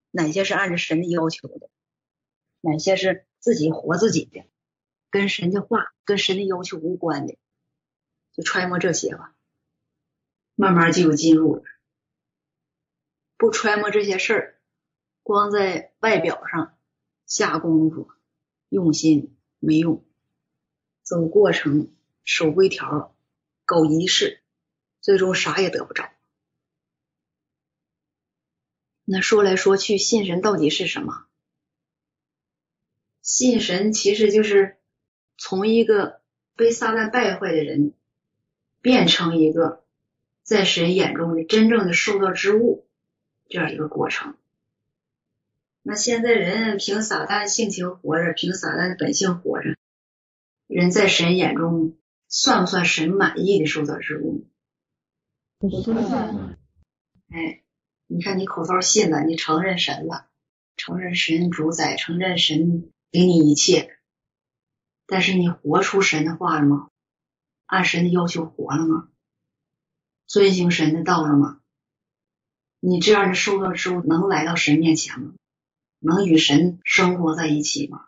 哪些是按照神的要求的？哪些是自己活自己的，跟神的话、跟神的要求无关的？就揣摩这些吧。慢慢就有进入了，不揣摩这些事儿，光在外表上下功夫、用心没用，走过程、守规条、搞仪式，最终啥也得不着。那说来说去，信神到底是什么？信神其实就是从一个被撒旦败坏的人，变成一个。在神眼中的真正的受造之物，这样一个过程。那现在人凭撒旦性情活着，凭撒旦的本性活着，人在神眼中算不算神满意的受造之物？不算。哎，你看你口头信了，你承认神了，承认神主宰，承认神给你一切，但是你活出神的话了吗？按神的要求活了吗？遵行神的道了吗？你这样的受造之物能来到神面前吗？能与神生活在一起吗？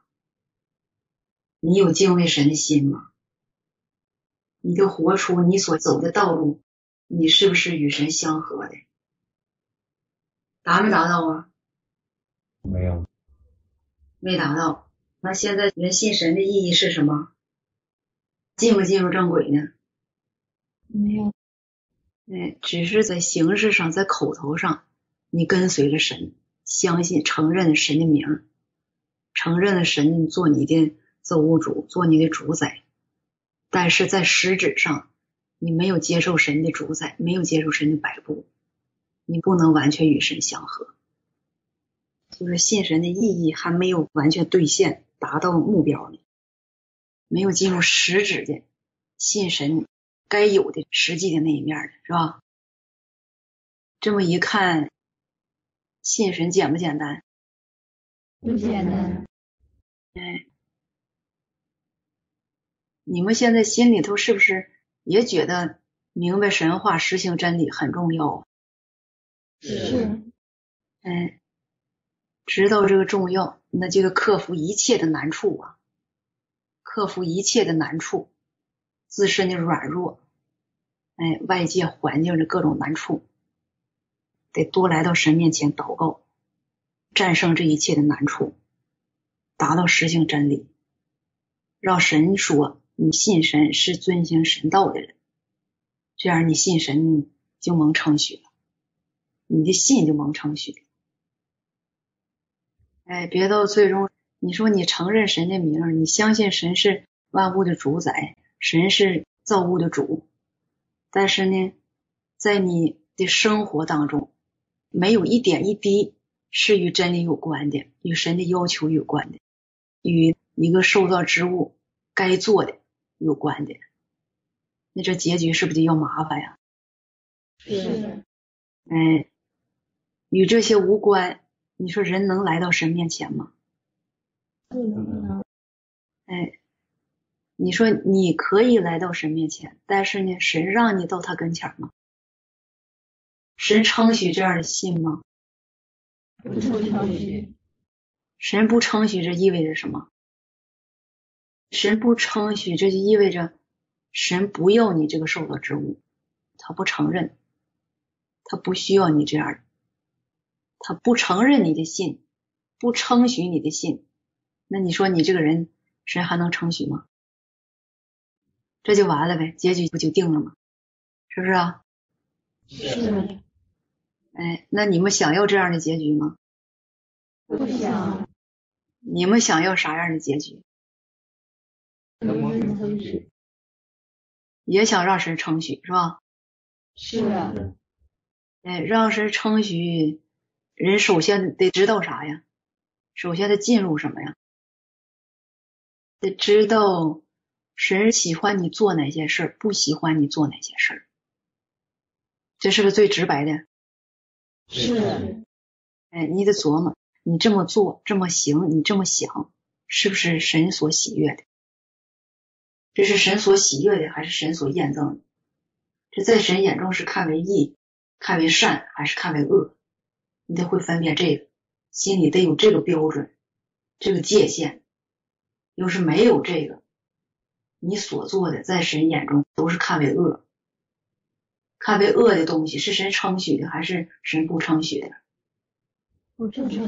你有敬畏神的心吗？你就活出你所走的道路，你是不是与神相合的？达没达到啊？没有，没达到。那现在人信神的意义是什么？进不进入正轨呢？没有。哎，只是在形式上，在口头上，你跟随了神，相信、承认神的名，承认了神做你的造物主，做你的主宰。但是在实质上，你没有接受神的主宰，没有接受神的摆布，你不能完全与神相合。就是信神的意义还没有完全兑现，达到目标呢，没有进入实质的信神。该有的实际的那一面是吧？这么一看，信神简不简单？不简单。哎，你们现在心里头是不是也觉得明白神话、实行真理很重要？是。哎，知道这个重要，那就克服一切的难处啊！克服一切的难处。自身的软弱，哎，外界环境的各种难处，得多来到神面前祷告，战胜这一切的难处，达到实行真理，让神说你信神是遵行神道的人，这样你信神就蒙称许了，你的信就蒙称许。哎，别到最终，你说你承认神的名，你相信神是万物的主宰，神是造物的主。但是呢，在你的生活当中，没有一点一滴是与真理有关的，与神的要求有关的，与一个受造之物该做的有关的，那这结局是不是就要麻烦呀？是。哎，与这些无关，你说人能来到神面前吗？不能。哎。你说你可以来到神面前，但是呢，神让你到他跟前吗？神称许这样的信吗？不称许。神不称许，这意味着什么？神不称许，这就意味着神不要你这个受造之物，他不承认，他不需要你这样的，他不承认你的信，不称许你的信，那你说你这个人，神还能称许吗？这就完了呗，结局不就定了吗？是不是啊？是。哎，那你们想要这样的结局吗？不想。你们想要啥样的结局？称许。也想让神称许是吧？是啊。哎，让神称许，人首先得知道啥呀？首先得进入什么呀？得知道。神喜欢你做哪些事儿，不喜欢你做哪些事儿，这是不是最直白的？是。哎，你得琢磨，你这么做，这么行，你这么想，是不是神所喜悦的？这是神所喜悦的，还是神所验证的？这在神眼中是看为义、看为善，还是看为恶？你得会分辨这个，心里得有这个标准、这个界限。要是没有这个，你所做的，在神眼中都是看为恶，看为恶的东西，是神称许的，还是神不称许的？不称许。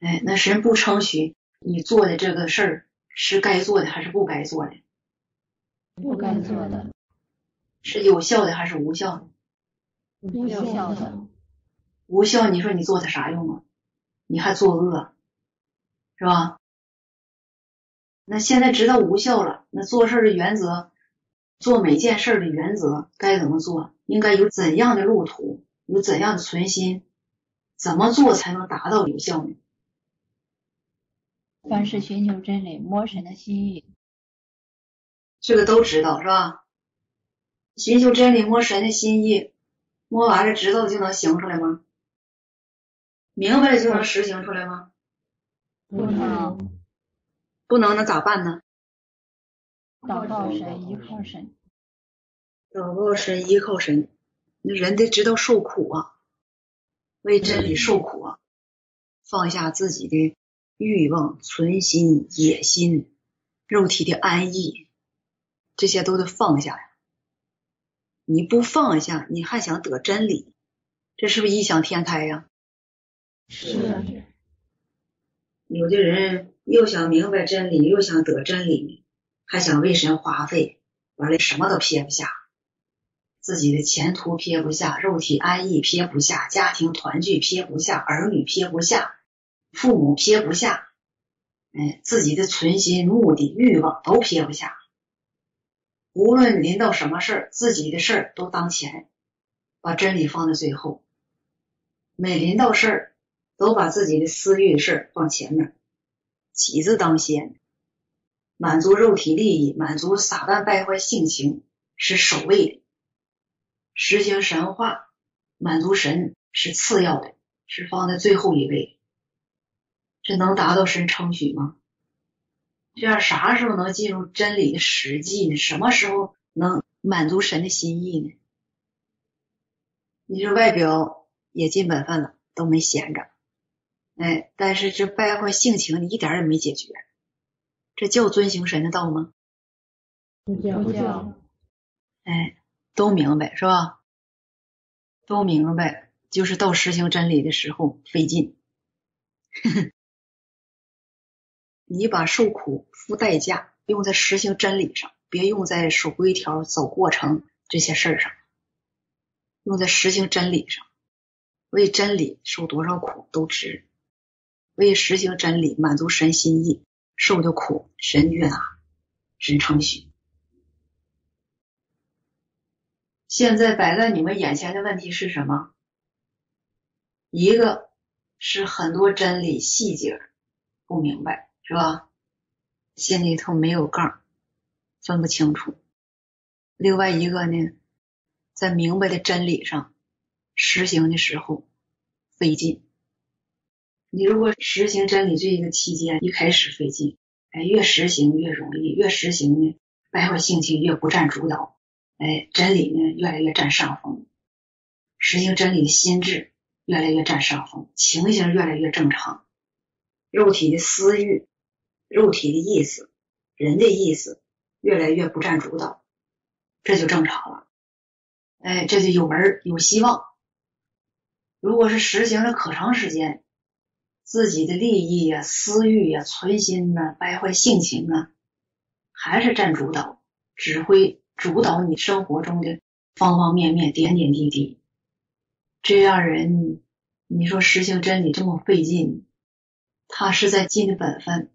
哎，那神不称许你做的这个事儿是该做的，还是不该做的？不该做的。是有效的还是无效的？无效的。无效，你说你做它啥用啊？你还作恶，是吧？那现在知道无效了，那做事的原则，做每件事的原则该怎么做？应该有怎样的路途？有怎样的存心？怎么做才能达到有效呢？凡是寻求真理、摸神的心意，这个都知道是吧？寻求真理、摸神的心意，摸完了知道就能行出来吗？明白了就能实行出来吗？不能。不能，那咋办呢？祷告神，依靠神。祷告神，依靠神。那人得知道受苦啊，为真理受苦啊，放下自己的欲望、存心、野心、肉体的安逸，这些都得放下呀。你不放下，你还想得真理，这是不是异想天开呀？是。有的人。又想明白真理，又想得真理，还想为神花费，完了什么都撇不下，自己的前途撇不下，肉体安逸撇不下，家庭团聚撇不下，儿女撇不下，父母撇不下，哎，自己的存心、目的、欲望都撇不下。无论临到什么事儿，自己的事儿都当前，把真理放在最后。每临到事儿，都把自己的私欲的事儿放前面。己字当先，满足肉体利益，满足撒旦败坏性情是首位的；实行神话，满足神是次要的，是放在最后一位。这能达到神称许吗？这样啥时候能进入真理的实际呢？什么时候能满足神的心意呢？你这外表也尽本分了，都没闲着。哎，但是这败坏性情，你一点也没解决，这叫遵行神的道吗？不叫，不叫。哎，都明白是吧？都明白，就是到实行真理的时候费劲。你把受苦付代价用在实行真理上，别用在守规条、走过程这些事儿上，用在实行真理上。为真理受多少苦都值，为实行真理满足神心意受的苦，神悦纳，神称许。现在摆在你们眼前的问题是什么？一个是很多真理细节不明白，是吧？心里头没有杠，分不清楚。另外一个呢，在明白的真理上实行的时候费劲。你如果实行真理这个期间一开始费劲，哎，越实行越容易，越实行呢，败坏性情越不占主导。哎，真理呢越来越占上风，实行真理的心智越来越占上风，情形越来越正常，肉体的私欲、肉体的意思、人的意思越来越不占主导，这就正常了。哎，这就有门有希望。如果是实行了可长时间，自己的利益呀、私欲呀、存心呐、败坏性情啊，还是占主导，只会。主导你生活中的方方面面、点点滴滴，这样人，你说实行真理这么费劲，他是在尽的本分，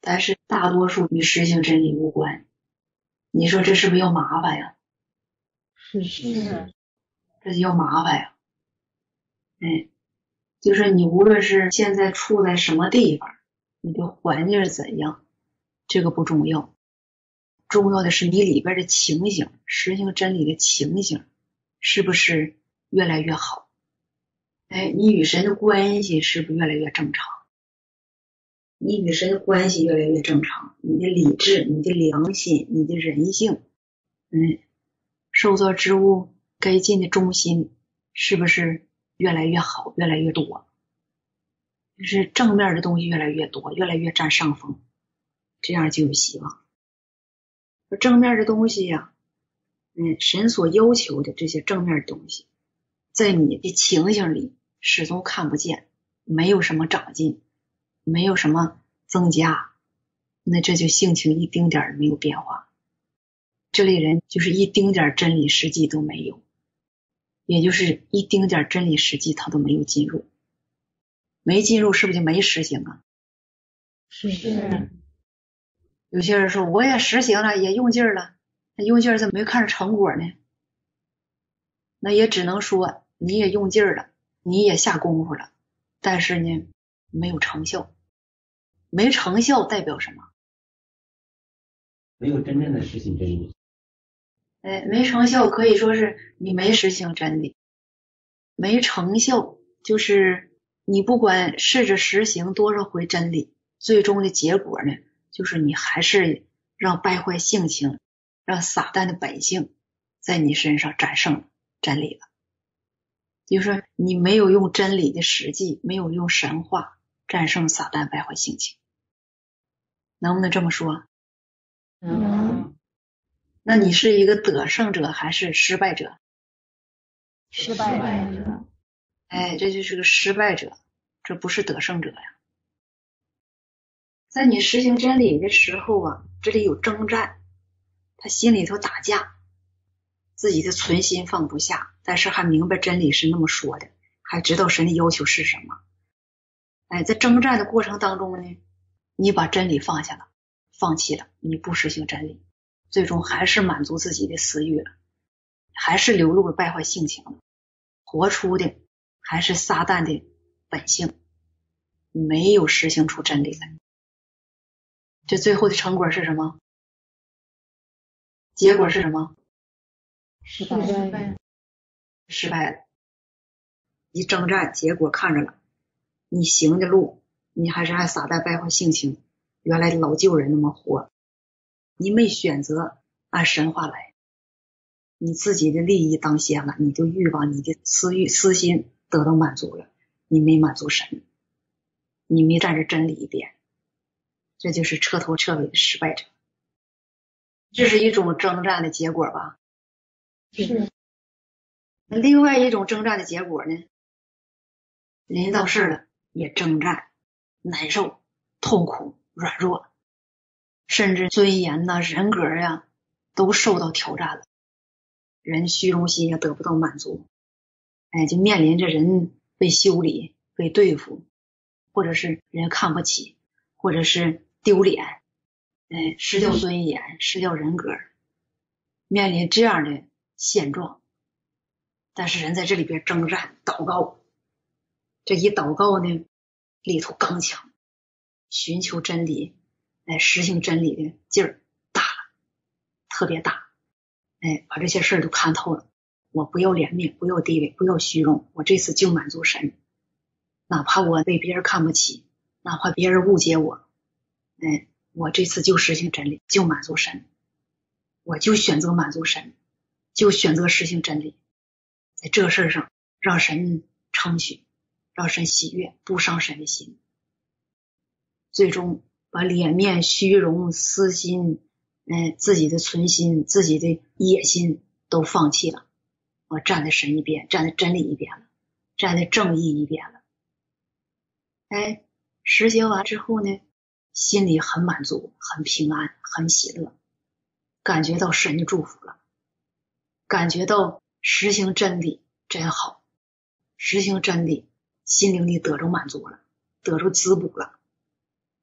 但是大多数与实行真理无关。你说这是不是要麻烦呀？是是，这就要麻烦呀。哎，就是你无论是现在处在什么地方，你的环境是怎样，这个不重要。重要的是你里边的情形，实行真理的情形是不是越来越好？哎，你与神的关系是不是越来越正常？你与神的关系越来越正常，你的理智、你的良心、你的人性，嗯，受造之物该尽的忠心是不是越来越好、越来越多？就是正面的东西越来越多，越来越占上风，这样就有希望。正面的东西呀，嗯，神所要求的这些正面的东西，在你的情形里始终看不见，没有什么长进，没有什么增加，那这就性情一丁点没有变化。这类人就是一丁点真理实际都没有，也就是一丁点儿真理实际他都没有进入，没进入是不是就没实行啊？是是。有些人说我也实行了，也用劲儿了，那用劲儿怎么没看着成果呢？那也只能说你也用劲儿了，你也下功夫了，但是呢没有成效。没成效代表什么？没有真正的实行真理。哎，没成效可以说是你没实行真理。没成效就是你不管试着实行多少回真理，最终的结果呢？就是你还是让败坏性情，让撒旦的本性在你身上战胜真理了。就是，你没有用真理的实际，没有用神话战胜撒旦败坏性情，能不能这么说？嗯。那你是一个得胜者还是失败者？失败者。哎，这就是个失败者，这不是得胜者呀。在你实行真理的时候啊，这里有征战，他心里头打架，自己的存心放不下，但是还明白真理是那么说的，还知道神的要求是什么。哎，在征战的过程当中呢，你把真理放下了，放弃了，你不实行真理，最终还是满足自己的私欲了，还是流露了败坏性情了，活出的还是撒旦的本性，没有实行出真理来。这最后的成果是什么？结果是什么？失败，失败了。一征战，结果看着了。你行的路，你还是按撒旦败坏性情，原来老旧人那么活。你没选择按神话来，你自己的利益当先了，你的欲望、你的私欲、私心得到满足了，你没满足神，你没站着真理一边。这就是彻头彻尾的失败者，这是一种征战的结果吧？是。另外一种征战的结果呢，人到事了也征战，难受、痛苦、软弱，甚至尊严呐、人格呀都受到挑战了，人虚荣心也得不到满足，哎，就面临着人被修理、被对付，或者是人看不起，或者是丢脸，哎，失掉尊严、失掉人格，面临这样的现状。但是人在这里边征战、祷告，这一祷告呢，里头刚强，寻求真理，哎实行真理的劲儿大了，特别大，哎，把这些事儿都看透了。我不要脸面，不要地位，不要虚荣，我这次就满足神，哪怕我被别人看不起，哪怕别人误解我，哎，我这次就实行真理，就满足神，我就选择满足神，就选择实行真理。在这事上，让神称许，让神喜悦，不伤神的心。最终把脸面、虚荣、私心，嗯，自己的存心、自己的野心都放弃了，我站在神一边，站在真理一边了，站在正义一边了。哎，实行完之后呢，心里很满足，很平安，很喜乐，感觉到神的祝福了，感觉到。实行真理真好，实行真理，心灵里得着满足了，得着滋补了，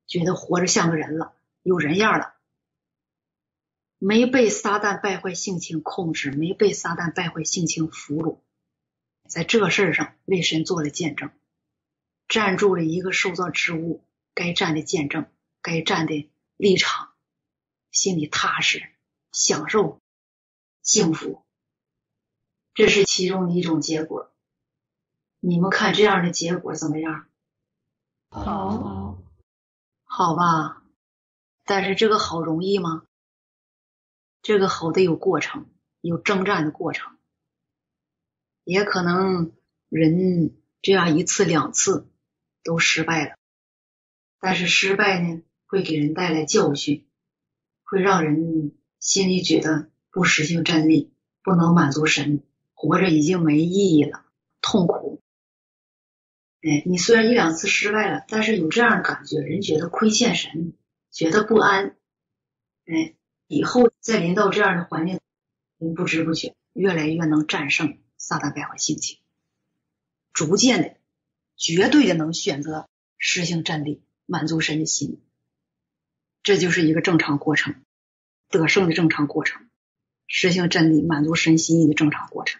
觉得活着像个人了，有人样了，没被撒旦败坏性情控制，没被撒旦败坏性情俘虏，在这事儿上为神做了见证，站住了一个受造之物该站的见证，该站的立场，心里踏实，享受幸福。这是其中的一种结果，你们看这样的结果怎么样？好，好吧。但是这个好容易吗？这个好得有过程，有征战的过程。也可能人这样一次两次都失败了，但是失败呢，会给人带来教训，会让人心里觉得不实行真理，不能满足神。活着已经没意义了，痛苦。哎，你虽然一两次失败了，但是有这样的感觉，人觉得亏欠神，觉得不安。哎，以后再临到这样的环境，不知不觉越来越能战胜撒旦败坏性情，逐渐的、绝对的能选择实行真理，满足神的心。这就是一个正常过程，得胜的正常过程，实行真理，满足神心意的正常过程。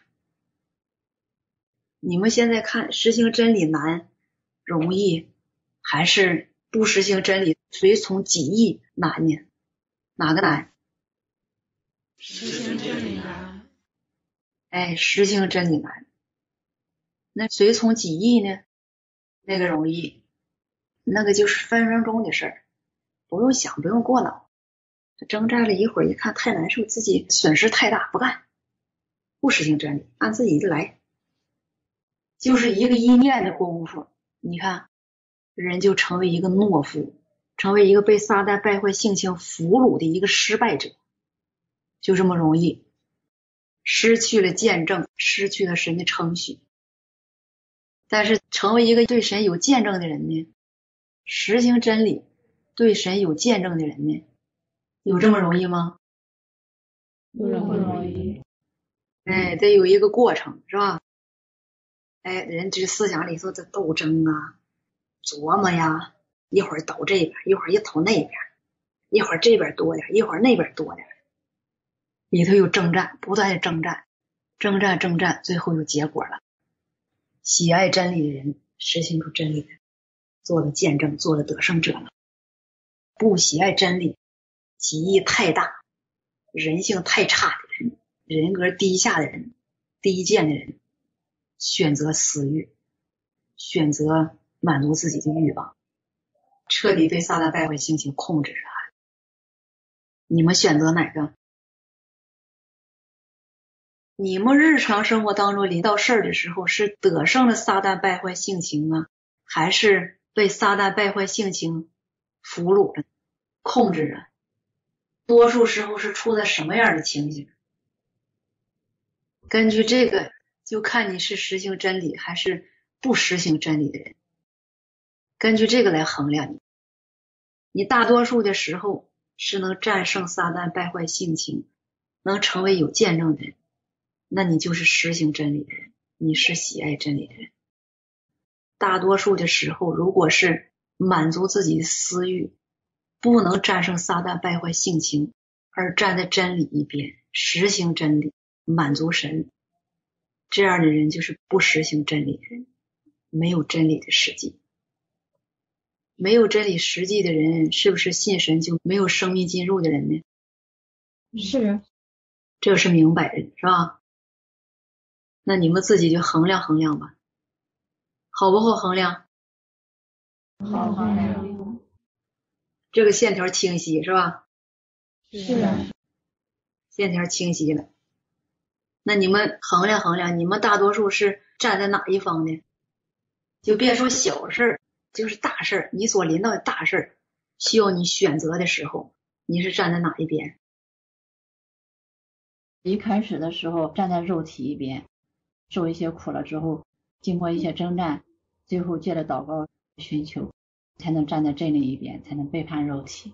你们现在看，实行真理难容易，还是不实行真理随从己意难呢？哪个难？实行真理难。哎，实行真理难。那随从己意呢？那个容易，那个就是分分钟的事儿，不用想，不用过脑。征战了一会儿，一看太难受，自己损失太大，不干，不实行真理，按自己的来。就是一个一念的功夫，你看人就成为一个懦夫，成为一个被撒旦败坏性情俘虏的一个失败者，就这么容易失去了见证，失去了神的称许。但是成为一个对神有见证的人呢，实行真理，对神有见证的人呢，有这么容易吗？不容易。哎，得有一个过程，是吧？哎，人这思想里头的斗争啊，琢磨呀，一会儿倒这边，一会儿一投那边，一会儿这边多点，一会儿那边多点，里头有征战，不断的征战，征战征战，最后有结果了。喜爱真理的人，实行出真理的，做了见证，做了得胜者了。不喜爱真理，己意太大，人性太差的人，人格低下的人，低贱的人。选择私欲，选择满足自己的欲望，彻底被撒旦败坏性情控制着。你们选择哪个？你们日常生活当中临到事儿的时候，是得胜了撒旦败坏性情啊，还是被撒旦败坏性情俘虏着、控制着？多数时候是处在什么样的情形？根据这个，就看你是实行真理还是不实行真理的人。根据这个来衡量你。你大多数的时候是能战胜撒旦败坏性情，能成为有见证的人，那你就是实行真理的人，你是喜爱真理的人。大多数的时候，如果是满足自己的私欲，不能战胜撒旦败坏性情，而站在真理一边，实行真理，满足神，这样的人就是不实行真理的人，没有真理的实际。没有真理实际的人，是不是信神就没有生命进入的人呢？是，这是明白的是吧？那你们自己就衡量衡量吧，好不好衡量？好衡量。这个线条清晰是吧？是。线条清晰了，那你们衡量衡量，你们大多数是站在哪一方呢？就别说小事儿。就是大事儿，你所临到的大事儿，需要你选择的时候，你是站在哪一边？一开始的时候站在肉体一边，受一些苦了之后，经过一些征战，最后借着祷告寻求，才能站在真理一边，才能背叛肉体。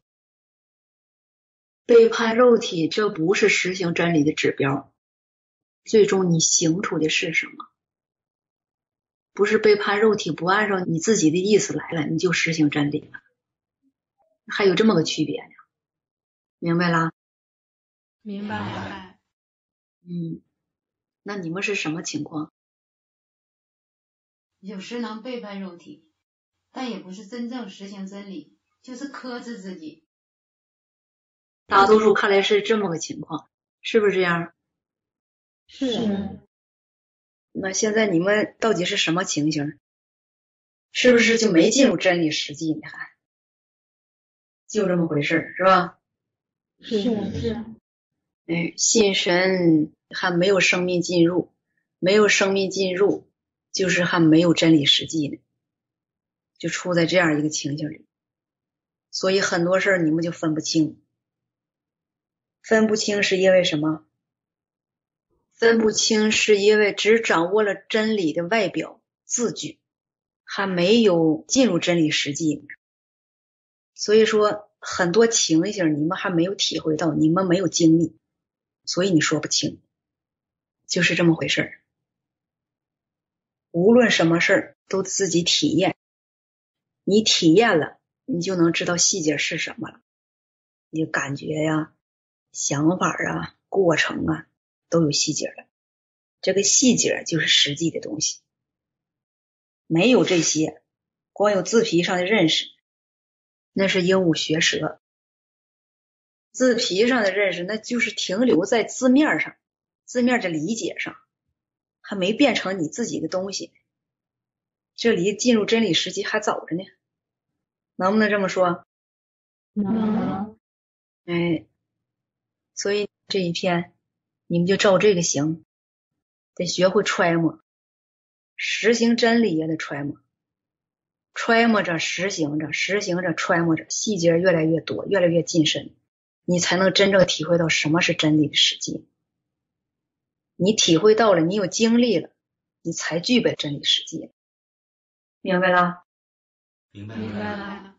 背叛肉体，这不是实行真理的指标。最终你行出的是什么？不是背叛肉体，不按照你自己的意思来了，你就实行真理了，还有这么个区别呢，明白啦？明白。明白。嗯，那你们是什么情况？有时能背叛肉体，但也不是真正实行真理，就是克制自己。大多数看来是这么个情况，是不是这样？是。那现在你们到底是什么情形？是不是就没进入真理实际呢？还就这么回事是吧？是是。哎，信神还没有生命进入，没有生命进入，就是还没有真理实际呢，就处在这样一个情形里。所以很多事儿你们就分不清，分不清是因为什么？分不清是因为只掌握了真理的外表字句，还没有进入真理实际。所以说很多情形你们还没有体会到，你们没有经历，所以你说不清，就是这么回事儿。无论什么事儿都自己体验，你体验了，你就能知道细节是什么了。你感觉呀、想法啊、过程啊。都有细节的，这个细节就是实际的东西。没有这些，光有字皮上的认识，那是鹦鹉学舌。字皮上的认识，那就是停留在字面上，字面的理解上，还没变成你自己的东西。这离进入真理时期还早着呢，能不能这么说？能。哎，所以这一篇。你们就照这个行，得学会揣摩，实行真理也得揣摩，揣摩着实行着，实行着揣摩着，细节越来越多，越来越近身，你才能真正体会到什么是真理的实际。你体会到了，你有经历了，你才具备真理实际。明白了？明白明白了。